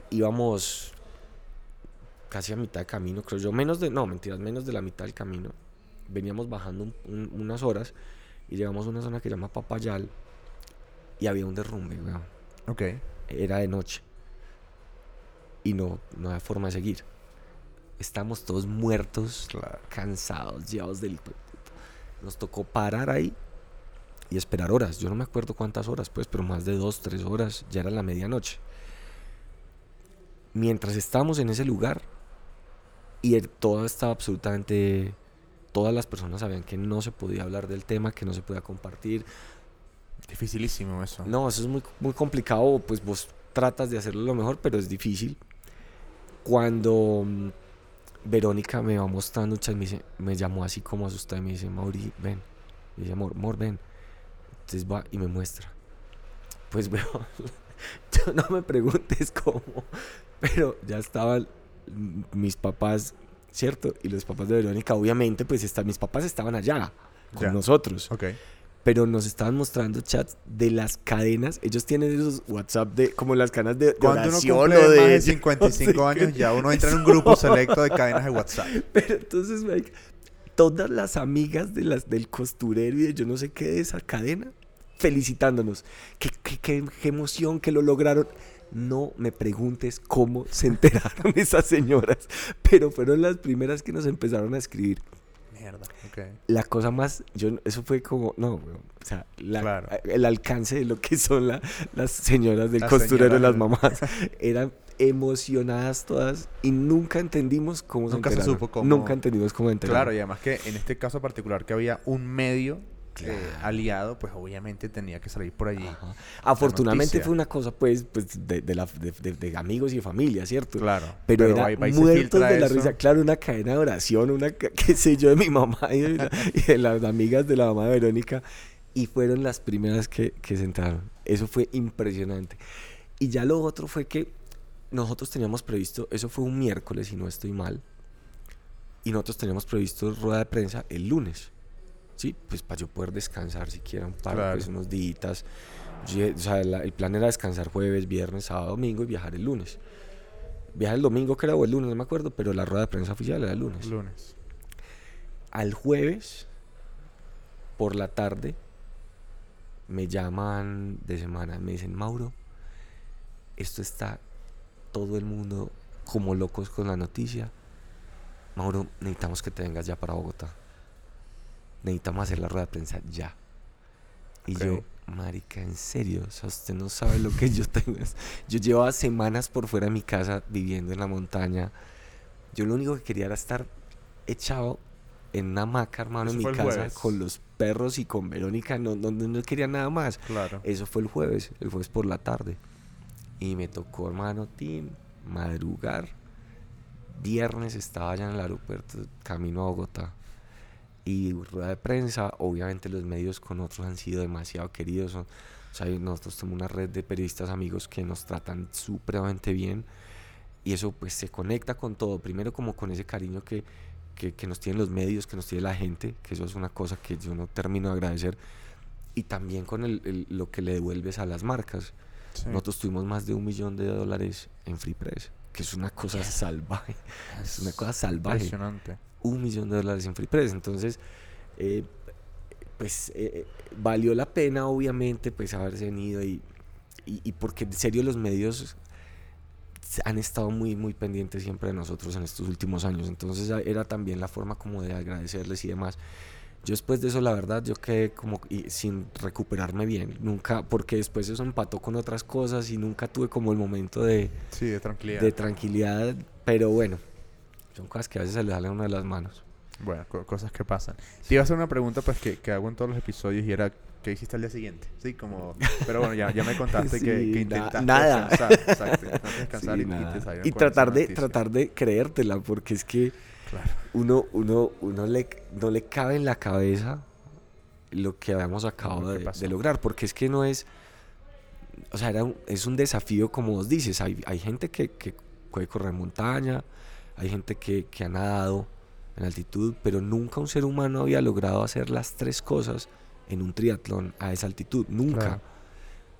íbamos casi a mitad de camino, creo yo, menos de, no, mentiras, menos de la mitad del camino. Veníamos bajando un- un- unas horas y llegamos a una zona que se llama Papayal y había un derrumbe, weón. Ok. Era de noche. Y no, no había forma de seguir. Estamos todos muertos, Claro. cansados, llevados del... Nos tocó parar ahí y esperar horas. Yo no me acuerdo cuántas horas, pues, pero más de dos, tres horas. Ya era la medianoche. Mientras estábamos en ese lugar y el- todo estaba absolutamente... Todas las personas sabían que no se podía hablar del tema, que no se podía compartir, Dificilísimo eso. no, eso es muy, muy complicado, pues vos tratas de hacerlo lo mejor, pero es difícil. Cuando mm, Verónica me va mostrando, me, dice, me llamó así como asustada y me dice, Mauri, ven. Y dice, amor, amor, ven. Entonces va y me muestra. Pues veo, yo no me preguntes cómo, pero ya estaban mis papás, ¿cierto? Y los papás de Verónica, obviamente, pues está, mis papás estaban allá con Ya. nosotros. Ok. Pero nos estaban mostrando chats de las cadenas. Ellos tienen esos WhatsApp de como las cadenas de, de Cuando uno oración cumple o de, más de yo no 55 sé años, ya uno entra en un grupo selecto de cadenas de WhatsApp. Pero entonces, Mike, todas las amigas de las, del costurero y de yo no sé qué de esa cadena, felicitándonos. Qué, qué, qué- qué emoción que lo lograron. No me preguntes cómo se enteraron esas señoras, pero fueron las primeras que nos empezaron a escribir. Mierda. Ok. La cosa más, yo eso fue como, no, weón, o sea, la- Claro. el alcance de lo que son la- las señoras del Las costurero, señoras las mamás, eran emocionadas todas y nunca entendimos cómo Nunca se supo cómo- Nunca entendimos cómo enteraron. Claro, y además que en este caso particular que había un medio eh, aliado, pues obviamente tenía que salir por allí. Afortunadamente fue una cosa, pues, pues de, de la- de- amigos y familia, ¿cierto? Claro. Pero, era ahí muertos de la eso. risa. Claro, una cadena de oración, una, qué sé yo, de mi mamá y de, la- y de las amigas de la mamá de Verónica. Y fueron las primeras que, que se entraron. Eso fue impresionante. Y ya lo otro fue que nosotros teníamos previsto, eso fue un miércoles, si no estoy mal. Y nosotros teníamos previsto rueda de prensa el lunes. Sí, pues para yo poder descansar siquiera un par, Claro. pues unos días. O sea, la- el plan era descansar jueves, viernes, sábado, domingo y viajar el lunes. Viajar el domingo era o el lunes, no me acuerdo, pero la rueda de prensa oficial era el lunes. Lunes. Al jueves, por la tarde, me llaman de semana, me dicen, Mauro, esto está todo el mundo como locos con la noticia. Mauro, necesitamos que te vengas ya para Bogotá. Necesitamos hacer la rueda de prensa ya. Y yo, marica, en serio, o sea, usted no sabe lo que yo tengo. Yo llevaba semanas por fuera de mi casa viviendo en la montaña. Yo lo único que quería era estar echado en una hamaca, hermano, Eso en mi casa jueves. con los perros y con Verónica. No, no, no quería nada más. Claro. Eso fue el jueves, el jueves por la tarde. Y me tocó, hermano, Tim, madrugar. Viernes estaba allá en el aeropuerto, camino a Bogotá. Y rueda de prensa, obviamente los medios con otros han sido demasiado queridos. son- o sea, nosotros tenemos una red de periodistas amigos que nos tratan supremamente bien. Y eso pues se conecta con todo. Primero como con ese cariño que, que, que nos tienen los medios, que nos tiene la gente, que eso es una cosa que yo no termino de agradecer. Y también con el- el- lo que le devuelves a las marcas. Sí. Nosotros tuvimos más de un millón de dólares en Free Press, que es una cosa salvaje. Es una cosa salvaje. Impresionante. Un millón de dólares en Free Press. Entonces, eh, pues eh, valió la pena, obviamente, pues haberse venido y, y, y porque en serio los medios han estado muy, muy pendientes siempre de nosotros en estos últimos años. Entonces era también la forma como de agradecerles y demás. Yo después de eso, la verdad, yo quedé como y sin recuperarme bien. Nunca, porque después eso empató con otras cosas y nunca tuve como el momento de, Sí, de tranquilidad. de tranquilidad. Pero bueno, son cosas que a veces se le salen a uno de las manos. Bueno, co- cosas que pasan. Te iba a hacer una pregunta pues que, que hago en todos los episodios y era ¿qué hiciste al día siguiente? Sí, como... Pero bueno, ya, ya me contaste que, Sí, que na- intentaste nada. descansar. Exacto, intentaste descansar Sí, y, y te Y tratar de, noticia. tratar de creértela, porque es que Claro. uno, uno, uno le, no le cabe en la cabeza lo que habíamos acabado que de, de lograr, porque es que no es, o sea, era un- es un desafío como vos dices, hay, hay gente que, que puede correr montaña, hay gente que, que ha nadado en altitud, pero nunca un ser humano había logrado hacer las tres cosas en un triatlón a esa altitud, nunca. Claro.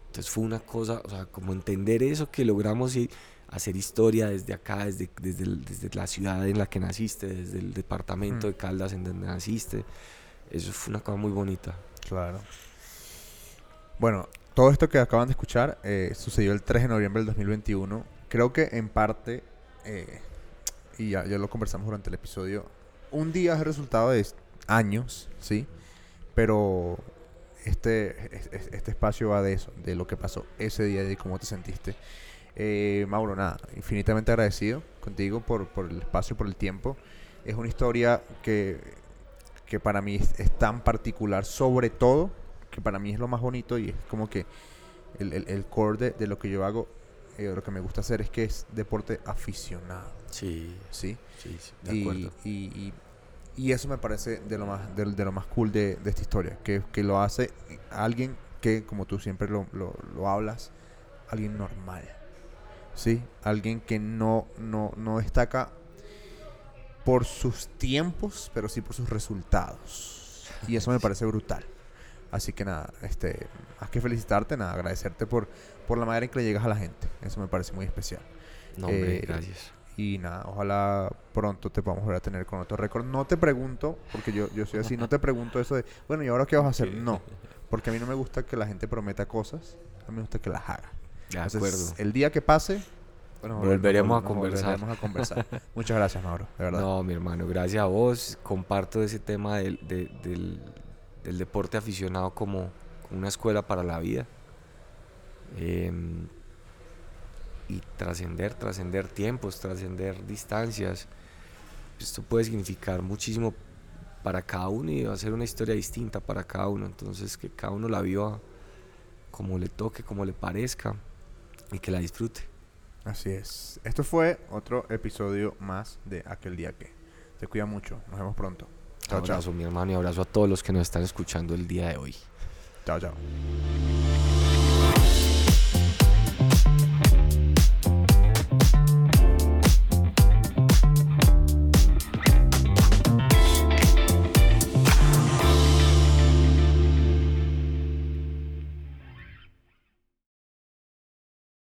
Entonces fue una cosa, o sea, como entender eso que logramos y hacer historia desde acá, desde, desde, el- desde la ciudad en la que naciste, desde el departamento Mm. de Caldas en donde naciste. Eso fue una cosa muy bonita. Claro. Bueno, todo esto que acaban de escuchar eh, sucedió el 3 de noviembre del 2021. Creo que en parte, eh, y ya, ya lo conversamos durante el episodio, un día es el resultado de años, ¿sí? Pero este, es- es- este espacio va de eso, de lo que pasó ese día y de cómo te sentiste. Eh, Mauro, nada, infinitamente agradecido contigo por, por el espacio, por el tiempo. Es una historia que, que para mí es, tan particular, sobre todo, que para mí es lo más bonito y es como que el, el, el core de, de lo que yo hago, eh, lo que me gusta hacer es que es deporte aficionado. Sí, ¿sí? sí, sí, de y, acuerdo. y, y- y eso me parece de lo más, de, de lo más cool de, de esta historia, que, que lo hace alguien que, como tú siempre lo, lo- lo hablas, alguien normal, ¿sí? Alguien que no, no, no destaca por sus tiempos, pero sí por sus resultados. Y eso me parece brutal. Así que nada, este, hay que felicitarte, nada, agradecerte por, por la manera en que le llegas a la gente. Eso me parece muy especial. No, hombre, eh, gracias. Y nada, ojalá pronto te podamos volver a tener con otro récord. No te pregunto, porque yo, yo soy así, no te pregunto eso de, bueno, ¿y ahora qué vas a hacer? No, porque a mí no me gusta que la gente prometa cosas, a mí me gusta que las haga. De Entonces, acuerdo. el día que pase, bueno, Volveremos a conversar. volveremos a conversar. Muchas gracias, Mauro, de verdad. No, mi hermano, gracias a vos. Comparto ese tema del, de- del, del deporte aficionado como, como una escuela para la vida. Em, y trascender, trascender tiempos, trascender distancias. Esto puede significar muchísimo para cada uno y va a ser una historia distinta para cada uno. Entonces, que cada uno la viva como le toque, como le parezca y que la disfrute. Así es. Esto fue otro episodio más de Aquel Día Que. Te cuida mucho, nos vemos pronto. Chao, chao. abrazo, mi hermano, y abrazo a todos los que nos están escuchando el día de hoy. Chao, chao.